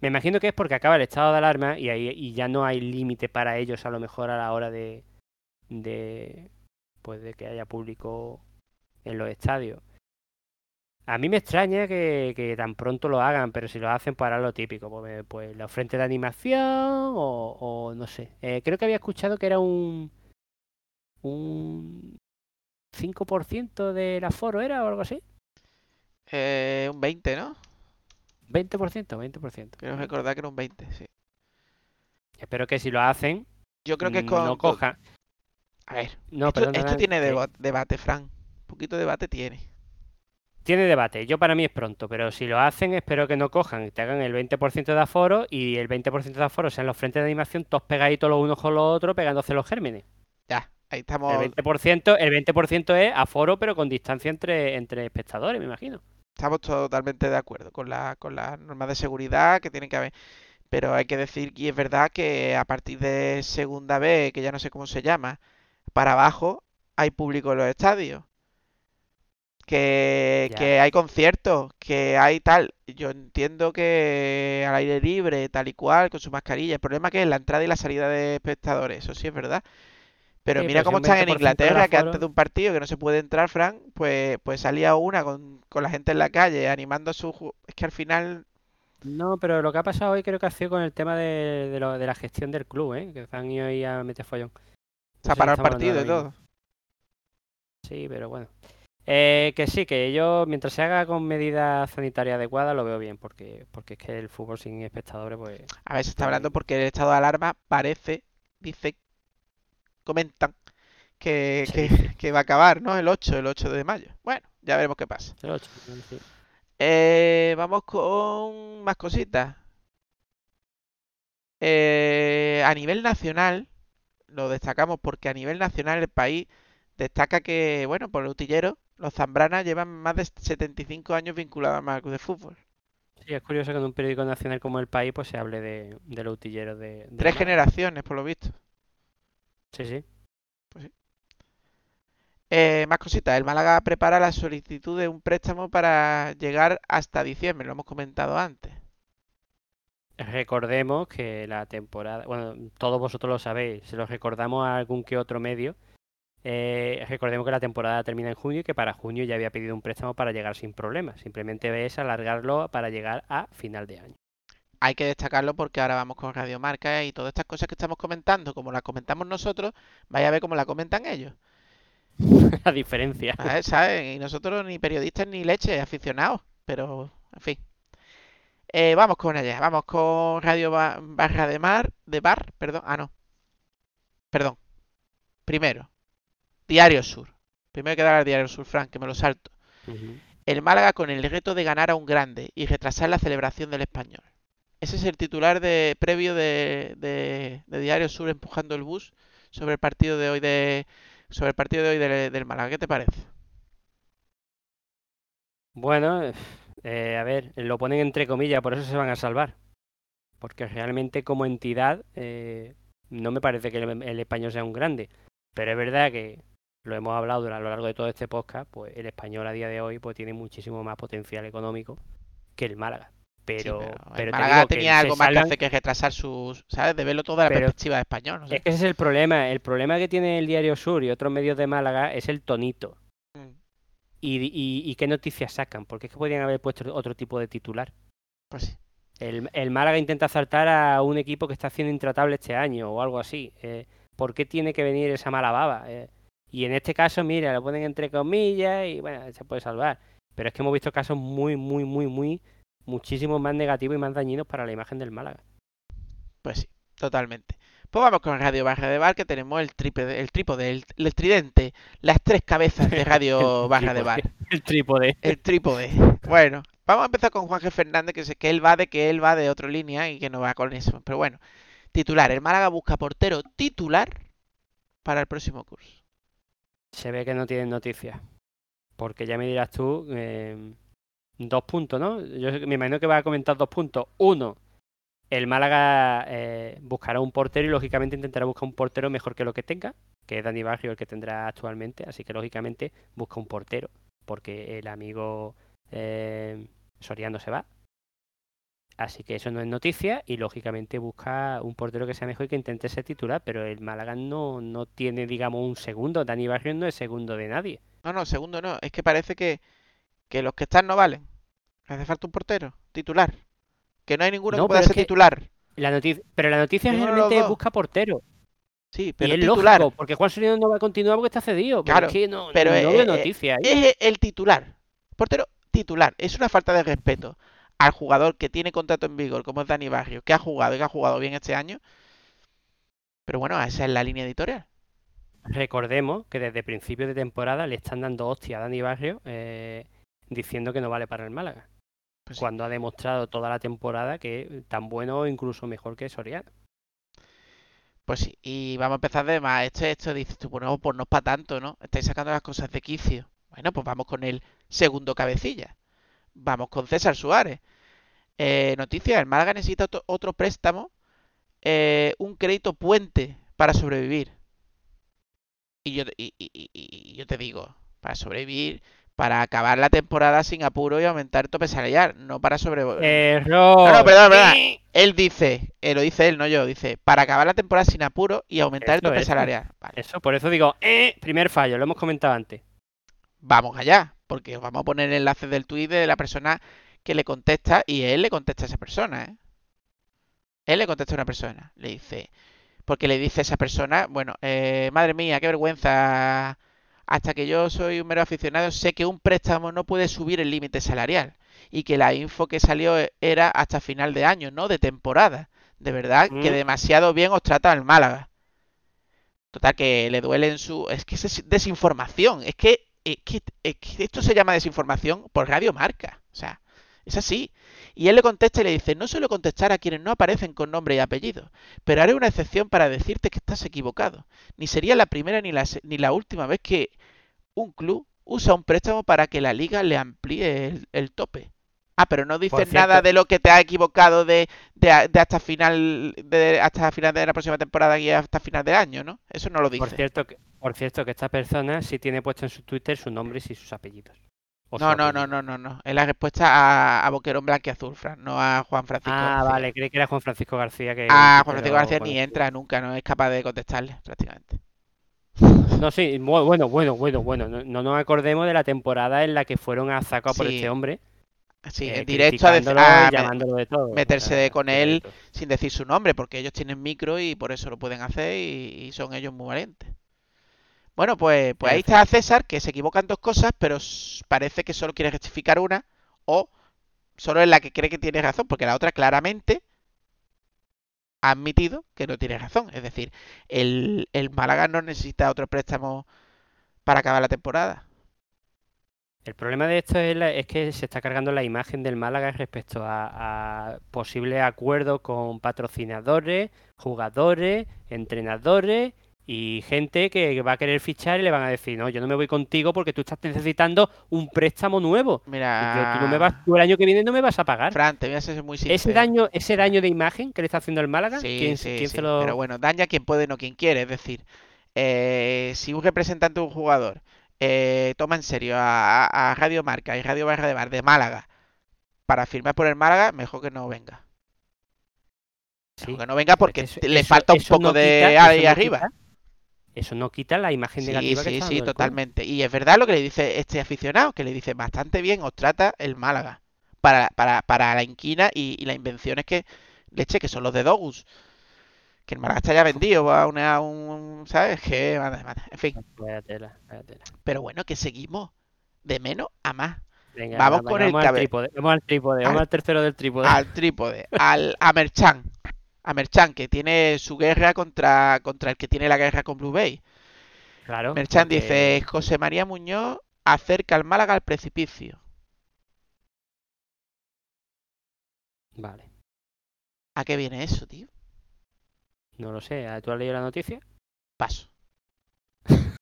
[SPEAKER 4] Me imagino que es porque acaba el estado de alarma y ahí y ya no hay límite para ellos a lo mejor a la hora de, de pues de que haya público en los estadios. A mí me extraña que, que tan pronto lo hagan, pero si lo hacen para lo típico, pues, pues la frente de animación o, o no sé. Eh, creo que había escuchado que era un un 5% del aforo era o algo así.
[SPEAKER 3] Eh, un 20, ¿no?
[SPEAKER 4] 20%, 20%.
[SPEAKER 3] Creo recordar que era un 20, sí.
[SPEAKER 4] Espero que si lo hacen,
[SPEAKER 3] Yo creo que es
[SPEAKER 4] mm,
[SPEAKER 3] con...
[SPEAKER 4] no cojan.
[SPEAKER 3] A ver,
[SPEAKER 4] No,
[SPEAKER 3] esto, esto tiene deba- debate, Fran. Un poquito de debate tiene.
[SPEAKER 4] Tiene debate. Yo para mí es pronto, pero si lo hacen, espero que no cojan y te hagan el 20% de aforo y el 20% de aforo sean los frentes de animación todos pegaditos los unos con los otros, pegándose los gérmenes.
[SPEAKER 3] Ya, ahí estamos.
[SPEAKER 4] El 20%, el 20% es aforo, pero con distancia entre, entre espectadores, me imagino.
[SPEAKER 3] Estamos totalmente de acuerdo con la, con las normas de seguridad que tienen que haber. Pero hay que decir, y es verdad que a partir de segunda B, que ya no sé cómo se llama, para abajo hay público en los estadios. Que, que hay conciertos, que hay tal. Yo entiendo que al aire libre, tal y cual, con su mascarilla. El problema que es la entrada y la salida de espectadores, eso sí es verdad. Pero
[SPEAKER 4] Sí,
[SPEAKER 3] mira cómo están en
[SPEAKER 4] 20% del
[SPEAKER 3] Inglaterra, que antes de un partido que no se puede entrar, Fran, pues, pues salía una con, con la gente en la calle animando a su... Es que al final...
[SPEAKER 4] No, pero lo que ha pasado hoy creo que ha sido con el tema de, de lo- de la gestión del club, ¿eh? Que se han ido ahí a meter follón.
[SPEAKER 3] Se ha
[SPEAKER 4] sé si
[SPEAKER 3] parado el partido y todo.
[SPEAKER 4] Sí, pero bueno. Eh, que sí, que yo, mientras se haga con medidas sanitarias adecuadas, lo veo bien, porque, porque es que el fútbol sin espectadores, pues...
[SPEAKER 3] A ver, se está
[SPEAKER 4] Está
[SPEAKER 3] hablando porque el estado de alarma parece, dice, comentan que, que, va a acabar, ¿no? El 8, el 8 de mayo. Bueno, ya veremos qué pasa.
[SPEAKER 4] el ocho, sí.
[SPEAKER 3] Eh, vamos con más cositas. Eh, a nivel nacional, lo destacamos porque a nivel nacional el país destaca que, bueno, por el utillero, los Zambrana llevan más de 75 años vinculados al marco de fútbol.
[SPEAKER 4] Sí, es curioso que en un periódico nacional como El País, pues se hable de, de los utilleros de, de
[SPEAKER 3] Tres generaciones, por lo visto.
[SPEAKER 4] Sí, sí.
[SPEAKER 3] Eh, más cositas. El Málaga prepara la solicitud de un préstamo para llegar hasta diciembre, lo hemos comentado antes.
[SPEAKER 4] Recordemos que la temporada, bueno, todos vosotros lo sabéis, se lo recordamos a algún que otro medio. Eh, recordemos que la temporada termina en junio y que para junio ya había pedido un préstamo para llegar sin problemas. Simplemente es alargarlo para llegar a final de año.
[SPEAKER 3] Hay que destacarlo porque ahora vamos con Radio Marca y todas estas cosas que estamos comentando, como las comentamos nosotros, vaya a ver cómo la comentan ellos.
[SPEAKER 4] La diferencia.
[SPEAKER 3] ¿sabes? ¿sabes? Y nosotros ni periodistas ni leche, aficionados, pero en fin. Eh, vamos con ella, vamos con Radio Ba- Barra de Mar, de Bar, perdón, ah no, perdón. Primero, Diario Sur. Primero que dar al Diario Sur, Frank, que me lo salto. El Málaga con el reto de ganar a un grande y retrasar la celebración del español. Ese es el titular de previo de, de- de Diario Sur empujando el bus sobre el partido de hoy de sobre el partido de hoy del, del Málaga. ¿Qué te parece?
[SPEAKER 4] Bueno, eh, a ver, lo ponen entre comillas, por eso se van a salvar. Porque realmente como entidad eh, no me parece que el, el español sea un grande. Pero es verdad que lo hemos hablado a lo largo de todo este podcast, pues el español a día de hoy pues tiene muchísimo más potencial económico que el Málaga.
[SPEAKER 3] Sí,
[SPEAKER 4] Pero,
[SPEAKER 3] pero el
[SPEAKER 4] te
[SPEAKER 3] Málaga tenía algo más que hacer que retrasar sus, ¿sabes? De verlo todo de la
[SPEAKER 4] Pero-
[SPEAKER 3] perspectiva de español. no sé.
[SPEAKER 4] Es que ese es el problema. El problema que tiene el Diario Sur y otros medios de Málaga es el tonito.
[SPEAKER 3] Mm,
[SPEAKER 4] Y, y- y qué noticias sacan. Porque es que podrían haber puesto otro tipo de titular.
[SPEAKER 3] Pues sí.
[SPEAKER 4] El, el Málaga intenta saltar a un equipo que está haciendo intratable este año o algo así. Eh, ¿por qué tiene que venir esa mala baba? Eh, y en este caso, mira, lo ponen entre comillas y bueno, se puede salvar. Pero es que hemos visto casos muy, muy, muy, muy, muchísimo más negativos y más dañinos para la imagen del Málaga.
[SPEAKER 3] Pues sí, totalmente. Pues vamos con Radio Barra de Bar, que tenemos el trípode, el trípode, el, el tridente, las tres cabezas de Radio Barra de. Bar.
[SPEAKER 4] El trípode.
[SPEAKER 3] El trípode. Bueno, vamos a empezar con Juan G. Fernández, que sé que él va de que él va de otra línea y que no va con eso. Pero bueno, titular. El Málaga busca portero titular para el próximo curso.
[SPEAKER 4] Se ve que no tienen noticias. Porque ya me dirás tú, eh, dos puntos, ¿no? Yo me imagino que vas a comentar dos puntos. Uno, el Málaga eh, buscará un portero y lógicamente intentará buscar un portero mejor que lo que tenga, que es Dani Barrio el que tendrá actualmente. Así que lógicamente busca un portero, porque el amigo eh, Soriano se va. Así que eso no es noticia y lógicamente busca un portero que sea mejor y que intente ser titular, pero el Málaga no, no tiene, digamos, un segundo. Dani Barrio no es segundo de nadie.
[SPEAKER 3] No, no, segundo no. Es que parece que, que los que están no valen. Hace falta un portero titular. Que no hay ninguno
[SPEAKER 4] No,
[SPEAKER 3] que pueda
[SPEAKER 4] es
[SPEAKER 3] ser titular.
[SPEAKER 4] La noticia, pero la noticia es
[SPEAKER 3] dos.
[SPEAKER 4] busca portero.
[SPEAKER 3] Sí,
[SPEAKER 4] Y
[SPEAKER 3] pero
[SPEAKER 4] es
[SPEAKER 3] titular.
[SPEAKER 4] lógico, porque Juan Soriano no va a continuar porque está cedido. Pero
[SPEAKER 3] Claro,
[SPEAKER 4] es que no,
[SPEAKER 3] pero,
[SPEAKER 4] no veo
[SPEAKER 3] eh,
[SPEAKER 4] noticia.
[SPEAKER 3] Es el titular. Portero titular. Es una falta de respeto al jugador que tiene contrato en vigor, como es Dani Barrio, que ha jugado y que ha jugado bien este año. Pero bueno, esa es la línea editorial.
[SPEAKER 4] Recordemos que desde principio de temporada le están dando hostia a Dani Barrio eh, diciendo que no vale para el Málaga.
[SPEAKER 3] Pues sí.
[SPEAKER 4] Cuando ha demostrado toda la temporada que tan bueno o incluso mejor que Soriano.
[SPEAKER 3] Pues sí, y vamos a empezar de más. Esto, esto dices tú, pues no, pues no es para tanto, ¿no? Estáis sacando las cosas de quicio. Bueno, pues vamos con el segundo cabecilla. Vamos con César Suárez. Eh, noticia, el Málaga necesita otro, otro préstamo, eh, un crédito puente para sobrevivir. Y yo, y, y- y- y yo te digo, para sobrevivir, para acabar la temporada sin apuro y aumentar el tope salarial, no para sobrevivir.
[SPEAKER 4] ¡Error!
[SPEAKER 3] No, no, perdón, perdón. Él dice, eh, lo dice él, no yo, dice, para acabar la temporada sin apuro y aumentar el tope
[SPEAKER 4] eso.
[SPEAKER 3] salarial. Vale,
[SPEAKER 4] Eso, por eso digo, eh, primer fallo, lo hemos comentado antes.
[SPEAKER 3] vamos allá, porque os vamos a poner el enlace del tweet de la persona que le contesta y él le contesta a esa persona, ¿eh? Él le contesta a una persona, le dice, porque le dice a esa persona, bueno, eh, madre mía, qué vergüenza, hasta que yo soy un mero aficionado, sé que un préstamo no puede subir el límite salarial y que la info que salió era hasta final de año, no de temporada. De verdad que
[SPEAKER 4] Mm.
[SPEAKER 3] demasiado bien os trata el Málaga. Total, que le duele en su... Es que es desinformación. Es que, esto se llama desinformación por Radio Marca. O sea, es así. Y él le contesta y le dice, no suelo contestar a quienes no aparecen con nombre y apellido, pero haré una excepción para decirte que estás equivocado. Ni sería la primera ni la, ni la última vez que un club usa un préstamo para que la liga le amplíe el tope. Ah, pero no dices
[SPEAKER 4] cierto-
[SPEAKER 3] nada de lo que te has equivocado de, de, hasta final de hasta final de la próxima temporada y hasta final de año, ¿no? Eso no lo
[SPEAKER 4] Por
[SPEAKER 3] dice.
[SPEAKER 4] cierto, que, por cierto, que esta persona sí tiene puesto en su Twitter sus nombres y sus apellidos. Su
[SPEAKER 3] No, no,
[SPEAKER 4] apellido.
[SPEAKER 3] no, no, no, no. Es la respuesta a, a Boquerón Blanquiazul, Fran, no a Juan Francisco
[SPEAKER 4] Ah,
[SPEAKER 3] García.
[SPEAKER 4] vale, creí que era Juan Francisco García. Que
[SPEAKER 3] A
[SPEAKER 4] que
[SPEAKER 3] Juan Francisco García ni entra nunca, no es capaz de contestarle, prácticamente.
[SPEAKER 4] No, sí, bueno, bueno, bueno, bueno. No, no nos acordemos de la temporada en la que fueron a saco por
[SPEAKER 3] Sí,
[SPEAKER 4] este hombre.
[SPEAKER 3] Sí,
[SPEAKER 4] eh,
[SPEAKER 3] en directo a, a
[SPEAKER 4] llamándolo de todo.
[SPEAKER 3] meterse
[SPEAKER 4] Ah,
[SPEAKER 3] con él. sin decir su nombre, porque ellos tienen micro y por eso lo pueden hacer y, y son ellos muy valientes. Bueno, pues, pues ahí está César, que se equivoca en dos cosas, pero parece que solo quiere rectificar una, o solo en la que cree que tiene razón, porque la otra claramente ha admitido que no tiene razón. Es decir, el, el Málaga no necesita otro préstamo para acabar la temporada.
[SPEAKER 4] El problema de esto es, la- es que se está cargando la imagen del Málaga respecto a, a posibles acuerdos con patrocinadores, jugadores, entrenadores y gente que va a querer fichar y le van a decir, no, yo no me voy contigo porque tú estás necesitando un préstamo nuevo.
[SPEAKER 3] Mira,
[SPEAKER 4] yo- tú, no me vas, tú el año que viene no me vas a pagar.
[SPEAKER 3] Fran, te voy a ser muy sincero.
[SPEAKER 4] Ese daño, ese daño de imagen que le está haciendo el Málaga,
[SPEAKER 3] Sí,
[SPEAKER 4] ¿quién,
[SPEAKER 3] sí,
[SPEAKER 4] quién
[SPEAKER 3] sí,
[SPEAKER 4] se lo...
[SPEAKER 3] Pero bueno, daña quien puede, no quien quiere. Es decir, eh, si un representante de un jugador eh, toma en serio a, a- Radio Marca y Radio Barra de Bar de Málaga para firmar por el Málaga, mejor que no venga.
[SPEAKER 4] Sí,
[SPEAKER 3] Mejor que no venga porque
[SPEAKER 4] eso-
[SPEAKER 3] le
[SPEAKER 4] eso-
[SPEAKER 3] falta un poco
[SPEAKER 4] no
[SPEAKER 3] de
[SPEAKER 4] quita-
[SPEAKER 3] ahí
[SPEAKER 4] eso no
[SPEAKER 3] arriba.
[SPEAKER 4] quita- eso no quita la imagen
[SPEAKER 3] Sí,
[SPEAKER 4] negativa que
[SPEAKER 3] sí, sí, totalmente. Y es verdad lo que le dice este aficionado, que le dice bastante bien os trata el Málaga para, para, para la inquina y, y las invenciones que leche, que son los de Dogus. Que el Málaga está ya vendido a, una, a un, ¿sabes? Que, en fin.
[SPEAKER 4] Vaya tela, vaya tela.
[SPEAKER 3] Pero bueno, que seguimos de menos a más.
[SPEAKER 4] Venga,
[SPEAKER 3] Vamos
[SPEAKER 4] va-
[SPEAKER 3] con el
[SPEAKER 4] vamos al
[SPEAKER 3] cabe-
[SPEAKER 4] trípode, vamos al trípode, vamos
[SPEAKER 3] al-
[SPEAKER 4] al tercero del trípode.
[SPEAKER 3] Al trípode, al a Merchan. A Merchan, que tiene su guerra contra, contra el que tiene la guerra con Blue Bay.
[SPEAKER 4] Claro,
[SPEAKER 3] Merchan
[SPEAKER 4] porque-
[SPEAKER 3] dice, José María Muñoz acerca al Málaga al precipicio.
[SPEAKER 4] Vale,
[SPEAKER 3] ¿A qué viene eso, tío?
[SPEAKER 4] No lo sé, ¿tú has leído la noticia?
[SPEAKER 3] Paso.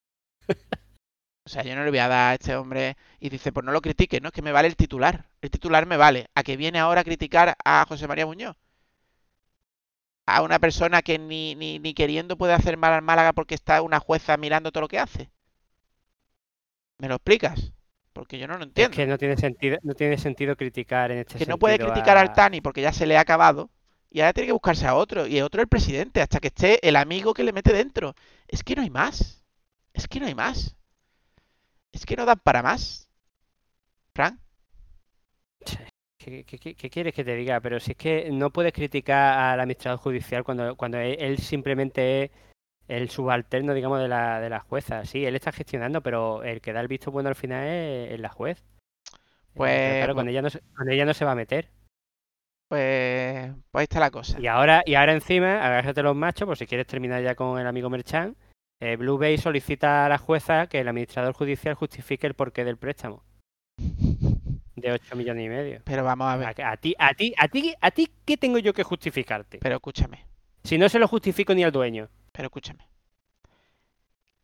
[SPEAKER 3] O sea, yo no le voy a dar a este hombre y dice, pues no lo critique, ¿no? Es que me vale el titular. El titular me vale. ¿A qué viene ahora a criticar a José María Muñoz? A una persona que ni, ni, ni queriendo puede hacer mal al Málaga porque está una jueza mirando todo lo que hace. ¿Me lo explicas? Porque yo no lo
[SPEAKER 4] Es
[SPEAKER 3] entiendo.
[SPEAKER 4] que no tiene sentido, no tiene sentido criticar en este
[SPEAKER 3] que no puede criticar
[SPEAKER 4] a-
[SPEAKER 3] al Tani porque ya se le ha acabado y ahora tiene que buscarse a otro y otro el presidente hasta que esté el amigo que le mete dentro. Es que no hay más. Es que no hay más. Es que no dan para más. Fran,
[SPEAKER 4] ¿Qué, qué- qué- qué quieres que te diga? Pero si es que no puedes criticar al administrador judicial cuando, cuando él, simplemente es el subalterno, digamos, de la, de la jueza. Sí, él está gestionando, pero el que da el visto bueno al final es, es la juez.
[SPEAKER 3] Pues-
[SPEAKER 4] Pero claro,
[SPEAKER 3] pues-
[SPEAKER 4] ella, no se, con ella no se va a meter.
[SPEAKER 3] Pues, pues ahí está la cosa.
[SPEAKER 4] Y ahora, y ahora encima, agárrate los machos, por si quieres terminar ya con el amigo Merchan. eh, Blue Bay solicita a la jueza que el administrador judicial justifique el porqué del préstamo de 8 millones y medio.
[SPEAKER 3] Pero vamos a ver.
[SPEAKER 4] A, a ti, a ti, a ti, a ti, ¿qué tengo yo que justificarte?
[SPEAKER 3] Pero escúchame.
[SPEAKER 4] Si no se lo justifico ni al dueño.
[SPEAKER 3] Pero escúchame.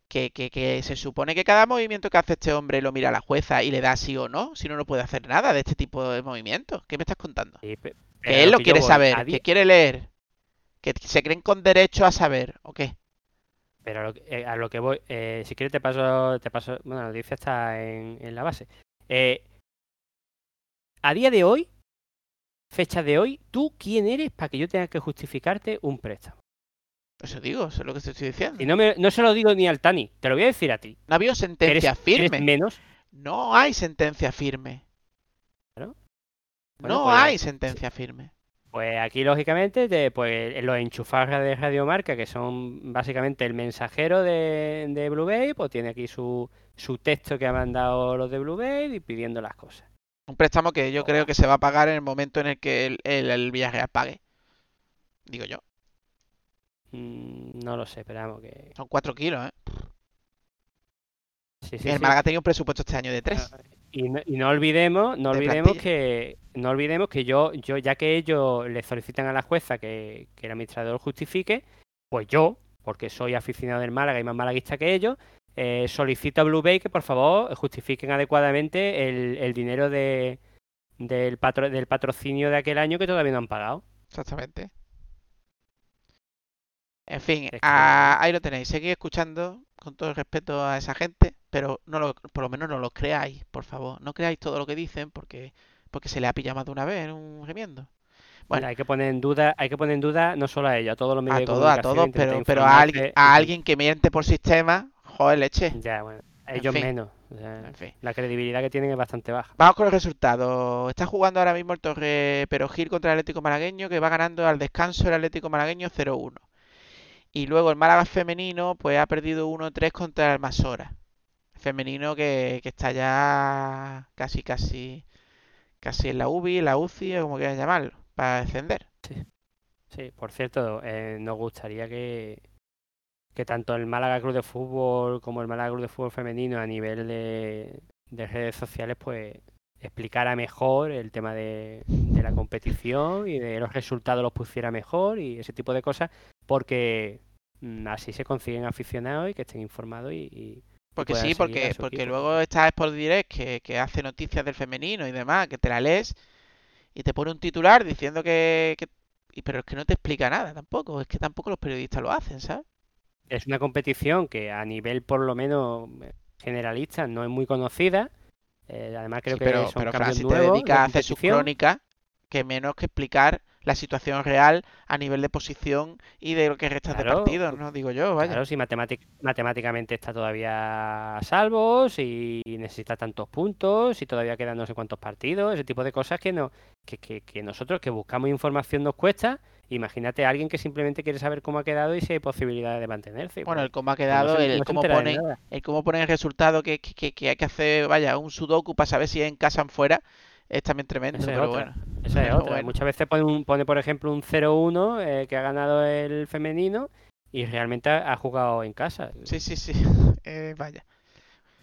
[SPEAKER 3] Que, que, que se supone que cada movimiento que hace este hombre lo mira la jueza y le da sí o no, si no, no puede hacer nada de este tipo de movimientos. ¿Qué me estás contando?
[SPEAKER 4] Sí, pero
[SPEAKER 3] Que él lo quiere saber,
[SPEAKER 4] a
[SPEAKER 3] que quiere leer, que se creen con derecho a saber, ¿o qué?
[SPEAKER 4] Pero a lo, que- eh, a lo que voy, eh, si quieres te paso, te paso, bueno, la noticia está en, en la base. Eh, a día de hoy, fecha de hoy, ¿tú quién eres para que yo tenga que justificarte un préstamo?
[SPEAKER 3] Eso digo, eso es lo que te estoy diciendo.
[SPEAKER 4] Y no, me, no se lo digo ni al Tani, te lo voy a decir a ti.
[SPEAKER 3] No ha habido
[SPEAKER 4] ¿Eres,
[SPEAKER 3] sentencia
[SPEAKER 4] eres
[SPEAKER 3] firme.
[SPEAKER 4] menos?
[SPEAKER 3] No hay sentencia firme.
[SPEAKER 4] Bueno,
[SPEAKER 3] No
[SPEAKER 4] pues-
[SPEAKER 3] hay sentencia firme.
[SPEAKER 4] Pues aquí, lógicamente, te- pues los enchufajes de Radiomarca, que son básicamente el mensajero de, de Blue Bay, pues tiene aquí su, su texto que ha mandado los de Blue Bay y pidiendo las cosas.
[SPEAKER 3] Un préstamo que yo creo que se va a pagar en el momento en el que el, el, el Villarreal pague. Digo yo.
[SPEAKER 4] Mm, no lo sé, esperamos que...
[SPEAKER 3] Son 4 kilos, ¿eh?
[SPEAKER 4] Sí, sí,
[SPEAKER 3] el
[SPEAKER 4] sí.
[SPEAKER 3] Málaga tenía un presupuesto este año de 3.
[SPEAKER 4] Y no, y no olvidemos, no
[SPEAKER 3] De
[SPEAKER 4] olvidemos que, no olvidemos que yo, yo, ya que ellos le solicitan a la jueza que, que el administrador justifique, pues yo, porque soy aficionado del Málaga y más malaguista que ellos, eh, solicito a Blue Bay que por favor justifiquen adecuadamente el, el dinero de, del, patro- del patrocinio de aquel año que todavía no han pagado.
[SPEAKER 3] Exactamente. En fin,
[SPEAKER 4] que-
[SPEAKER 3] ah, ahí lo tenéis. Seguid escuchando con todo el respeto a esa gente, pero no lo, por lo menos no lo creáis, por favor. No creáis todo lo que dicen porque, porque se le ha pillado más de una vez en un remiendo. Bueno.
[SPEAKER 4] hay que poner en duda, hay que poner en duda no solo a ellos, a todos los medios
[SPEAKER 3] A
[SPEAKER 4] de
[SPEAKER 3] todos, a
[SPEAKER 4] comunicación,
[SPEAKER 3] todos,
[SPEAKER 4] intentar
[SPEAKER 3] pero, pero a, alguien, a alguien que miente por sistema, joder, leche.
[SPEAKER 4] Ya, bueno,
[SPEAKER 3] En
[SPEAKER 4] ellos
[SPEAKER 3] fin.
[SPEAKER 4] menos. o sea,
[SPEAKER 3] En fin.
[SPEAKER 4] la credibilidad que tienen es bastante baja.
[SPEAKER 3] Vamos con el resultado. Está jugando ahora mismo el Torre Perogil contra el Atlético Malagueño, que va ganando al descanso el Atlético Malagueño 0-1. Y luego el Málaga femenino, pues ha perdido 1-3 contra el Masora. Femenino que, que está ya casi, casi, casi en la UBI, la UCI, o como quieran llamarlo, para descender.
[SPEAKER 4] Sí, por cierto, eh, nos gustaría que, que tanto el Málaga Club de Fútbol como el Málaga Club de Fútbol Femenino a nivel de, de redes sociales, pues explicara mejor el tema de, la competición y de los resultados los pusiera mejor y ese tipo de cosas, porque mm, así se consiguen aficionados y que estén informados y-
[SPEAKER 3] Porque sí, porque, porque
[SPEAKER 4] equipo.
[SPEAKER 3] luego está Sport Direct que, que hace noticias del femenino y demás, que te la lees y te pone un titular diciendo que, que- y- pero es que no te explica nada tampoco, es que tampoco los periodistas lo hacen, ¿sabes?
[SPEAKER 4] es una competición que a nivel por lo menos generalista no es muy conocida. eh, además creo
[SPEAKER 3] Sí,
[SPEAKER 4] que
[SPEAKER 3] pero,
[SPEAKER 4] son
[SPEAKER 3] pero te
[SPEAKER 4] nuevos de
[SPEAKER 3] dedicas a hacer sus
[SPEAKER 4] competición.
[SPEAKER 3] crónicas, que menos que explicar la situación real a nivel de posición y de lo que restas de
[SPEAKER 4] Claro,
[SPEAKER 3] partidos, ¿no? Digo yo, vaya.
[SPEAKER 4] Claro, si matemátic- matemáticamente está todavía a salvo, si necesita tantos puntos, si todavía quedan no sé cuántos partidos, ese tipo de cosas que no, que, que, que nosotros que buscamos información nos cuesta. Imagínate a alguien que simplemente quiere saber cómo ha quedado y si hay posibilidades de mantenerse.
[SPEAKER 3] Bueno, el cómo ha
[SPEAKER 4] no
[SPEAKER 3] quedado,
[SPEAKER 4] se-
[SPEAKER 3] el
[SPEAKER 4] no
[SPEAKER 3] cómo
[SPEAKER 4] de nada.
[SPEAKER 3] el cómo ponen el resultado que, que, que- que hay que hacer, vaya, un sudoku para saber si es en casa o en fuera, es también tremendo,
[SPEAKER 4] Esa
[SPEAKER 3] pero bueno.
[SPEAKER 4] Esa es
[SPEAKER 3] Pero
[SPEAKER 4] otra.
[SPEAKER 3] bueno.
[SPEAKER 4] Muchas veces pone, un- pone, por ejemplo, un 0-1 eh, que ha ganado el femenino y realmente ha, ha jugado en casa.
[SPEAKER 3] Sí, sí, sí. Eh, vaya.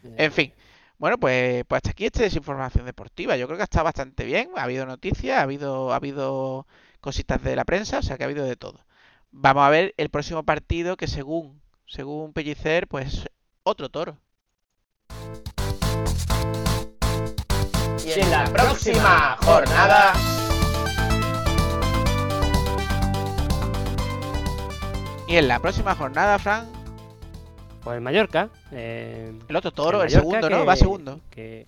[SPEAKER 4] Eh,
[SPEAKER 3] En fin. Bueno, pues, pues hasta aquí esta desinformación deportiva. Yo creo que ha estado bastante bien. Ha habido noticias, ha habido, ha habido cositas de la prensa, o sea que ha habido de todo. Vamos a ver el próximo partido que según, según Pellicer, pues otro toro.
[SPEAKER 5] Y en la próxima jornada.
[SPEAKER 3] Y en la próxima jornada, Fran,
[SPEAKER 4] Pues el Mallorca. eh,
[SPEAKER 3] el otro toro, el, segundo, ¿no? Va segundo.
[SPEAKER 4] que-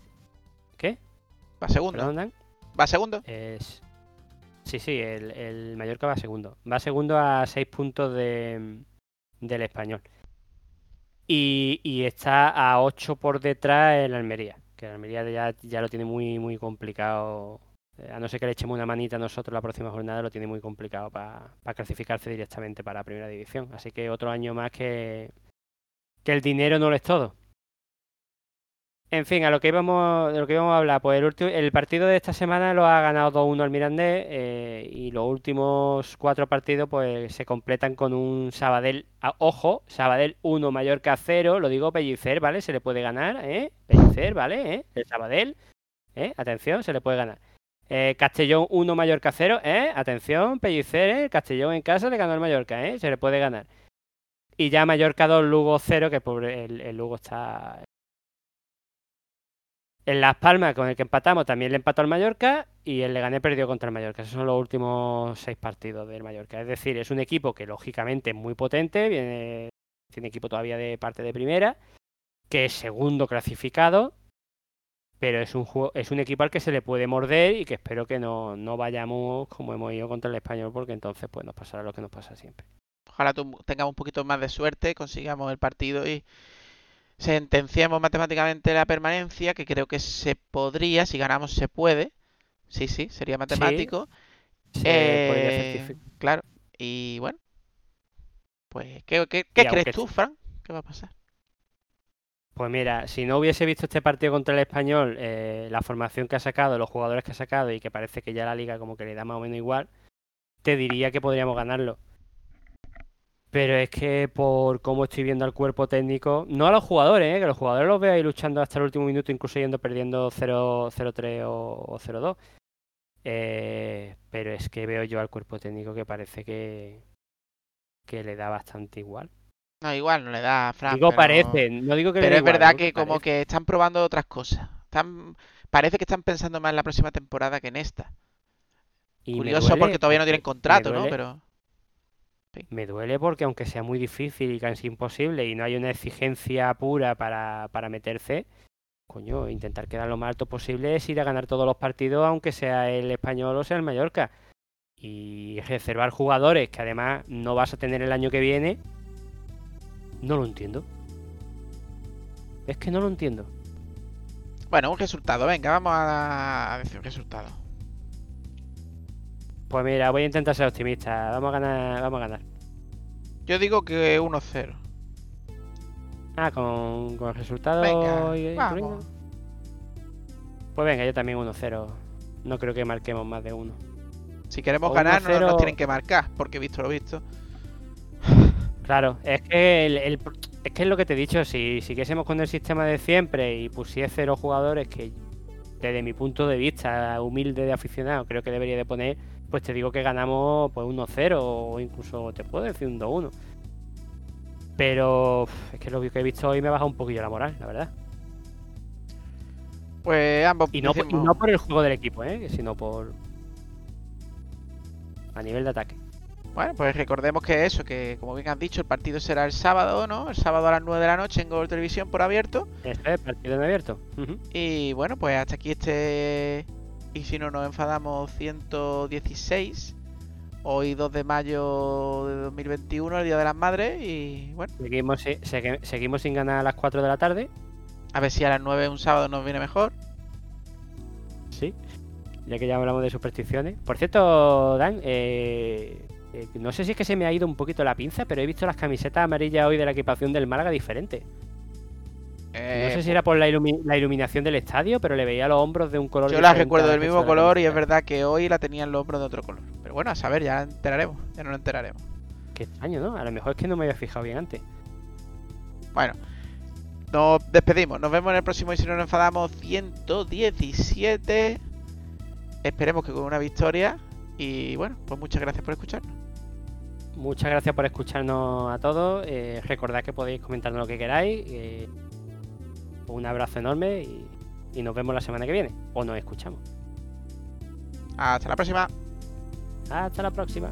[SPEAKER 4] ¿Qué?
[SPEAKER 3] Va segundo.
[SPEAKER 4] Perdón, Dan.
[SPEAKER 3] Va segundo.
[SPEAKER 4] Es... Sí, sí, el, el Mallorca va segundo. Va segundo a seis puntos de, del español. Y, y está a 8 por detrás el Almería. Que el Almería ya, ya lo tiene muy, muy complicado. Eh, A no ser que le echemos una manita nosotros la próxima jornada, lo tiene muy complicado para clasificarse directamente para Primera División. Así que otro año más que, que el dinero no lo es todo. En fin, a lo que íbamos, de lo que íbamos a hablar, pues el, ulti- el partido de esta semana lo ha ganado 2-1 el Mirandés eh, y los últimos cuatro partidos pues se completan con un Sabadell, a- ojo, Sabadell 1, Mallorca 0, lo digo Pellicer, ¿vale? Se le puede ganar, ¿eh? ¿Vale? ¿Eh? El Sabadell, ¿eh? Atención, se le puede ganar. Eh, Castellón 1, Mallorca 0, ¿eh? Atención, Pellicer, ¿eh? Castellón en casa le ganó al Mallorca, ¿eh? Se le puede ganar. Y ya Mallorca 2, Lugo 0, que pobre, el, Lugo está en Las Palmas, con el que empatamos, también le empató al Mallorca y el Leganés perdió contra el Mallorca. Esos son los últimos seis partidos del Mallorca. Es decir, es un equipo que lógicamente es muy potente, viene, tiene equipo todavía de parte de primera, que es segundo clasificado, pero es un, juego, es un equipo al que se le puede morder y que espero que no, no vayamos como hemos ido contra el Español, porque entonces pues nos pasará lo que nos pasa siempre.
[SPEAKER 3] Ojalá tengamos un poquito más de suerte, consigamos el partido y sentenciemos matemáticamente la permanencia, que creo que se podría, si ganamos se puede. Sí, sí, sería matemático.
[SPEAKER 4] Podría
[SPEAKER 3] Eh, claro. Y bueno, pues, ¿qué, qué, qué
[SPEAKER 4] Y aunque
[SPEAKER 3] crees tú, Fran? ¿Qué va a pasar?
[SPEAKER 4] Pues mira, si no hubiese visto este partido contra el español, eh, la formación que ha sacado, los jugadores que ha sacado y que parece que ya la liga como que le da más o menos igual, te diría que podríamos ganarlo. Pero es que por cómo estoy viendo al cuerpo técnico, no a los jugadores, eh, que los jugadores los veo ahí luchando hasta el último minuto, incluso yendo perdiendo 0 0-3 o, o 0-2. Eh, pero es que veo yo al cuerpo técnico que parece que, que le da bastante igual.
[SPEAKER 3] No, igual no le da a Fran.
[SPEAKER 4] Digo
[SPEAKER 3] pero-
[SPEAKER 4] no digo que
[SPEAKER 3] Pero es
[SPEAKER 4] igual,
[SPEAKER 3] verdad que como que están probando otras cosas. Están, parece que están pensando más en la próxima temporada que en esta.
[SPEAKER 4] Y
[SPEAKER 3] Curioso
[SPEAKER 4] duele
[SPEAKER 3] porque todavía no tienen contrato, ¿no? Pero
[SPEAKER 4] Me duele porque aunque sea muy difícil y casi imposible y no hay una exigencia pura para, para meterse, coño, intentar quedar lo más alto posible es ir a ganar todos los partidos, aunque sea el español o sea el Mallorca. Y reservar jugadores que además no vas a tener el año que viene, no lo entiendo. Es que no lo entiendo.
[SPEAKER 3] bueno, un resultado. Venga, vamos a decir un resultado.
[SPEAKER 4] Pues mira, voy a intentar ser optimista. Vamos a ganar, vamos a ganar.
[SPEAKER 3] Yo digo que 1-0.
[SPEAKER 4] Ah, con, con el resultado.
[SPEAKER 3] Venga,
[SPEAKER 4] y-
[SPEAKER 3] vamos.
[SPEAKER 4] Pues venga, yo también 1-0. No creo que marquemos más de uno.
[SPEAKER 3] Si queremos
[SPEAKER 4] O
[SPEAKER 3] ganar, no nos
[SPEAKER 4] 1-0.
[SPEAKER 3] tienen que marcar, porque visto lo visto.
[SPEAKER 4] Claro, es que el, el- es que es lo que te he dicho, si siguiésemos con el sistema de siempre y pusiese cero jugadores que desde mi punto de vista humilde de aficionado creo que debería de poner, pues te digo que ganamos pues 1-0 o incluso te puedo decir un 2-1. Pero es que lo que he visto hoy me ha bajado un poquillo la moral, la verdad.
[SPEAKER 3] Pues ambos
[SPEAKER 4] Y no, por- y
[SPEAKER 3] decimos-
[SPEAKER 4] no por el juego del equipo, ¿eh? sino por a nivel de ataque.
[SPEAKER 3] Bueno, pues recordemos que eso, que como bien han dicho, el partido será el sábado, ¿no? El sábado a las 9 de la noche en Gol Televisión por abierto.
[SPEAKER 4] Este es partido en abierto.
[SPEAKER 3] Y bueno, pues hasta aquí este. Y si no nos enfadamos, 116. Hoy 2 de mayo de 2021, el Día de las Madres. Y bueno,
[SPEAKER 4] Seguimos, seguimos sin ganar a las 4 de la tarde.
[SPEAKER 3] a ver si a las 9 un sábado nos viene mejor.
[SPEAKER 4] Sí, ya que ya hablamos de supersticiones. Por cierto, Dan, eh, eh, no sé si es que se me ha ido un poquito la pinza, pero he visto las camisetas amarillas hoy de la equipación del Málaga diferente. No
[SPEAKER 3] Eh,
[SPEAKER 4] sé si era por la, ilumi- la iluminación del estadio, pero le veía los hombros de un color
[SPEAKER 3] yo las recuerdo del mismo
[SPEAKER 4] de
[SPEAKER 3] color y es verdad que hoy la tenían los hombros de otro color. Pero bueno, a saber, ya enteraremos. Ya no lo enteraremos.
[SPEAKER 4] Qué extraño, ¿no? A lo mejor es que no me había fijado bien antes.
[SPEAKER 3] Bueno, nos despedimos. Nos vemos en el próximo y si no nos enfadamos 117. Esperemos que con una victoria. Y bueno, pues muchas gracias por escucharnos.
[SPEAKER 4] Muchas gracias por escucharnos a todos. Eh, recordad que podéis comentarnos lo que queráis. eh, un abrazo enorme y, y nos vemos la semana que viene. O nos escuchamos.
[SPEAKER 3] Hasta la próxima.
[SPEAKER 4] Hasta la próxima.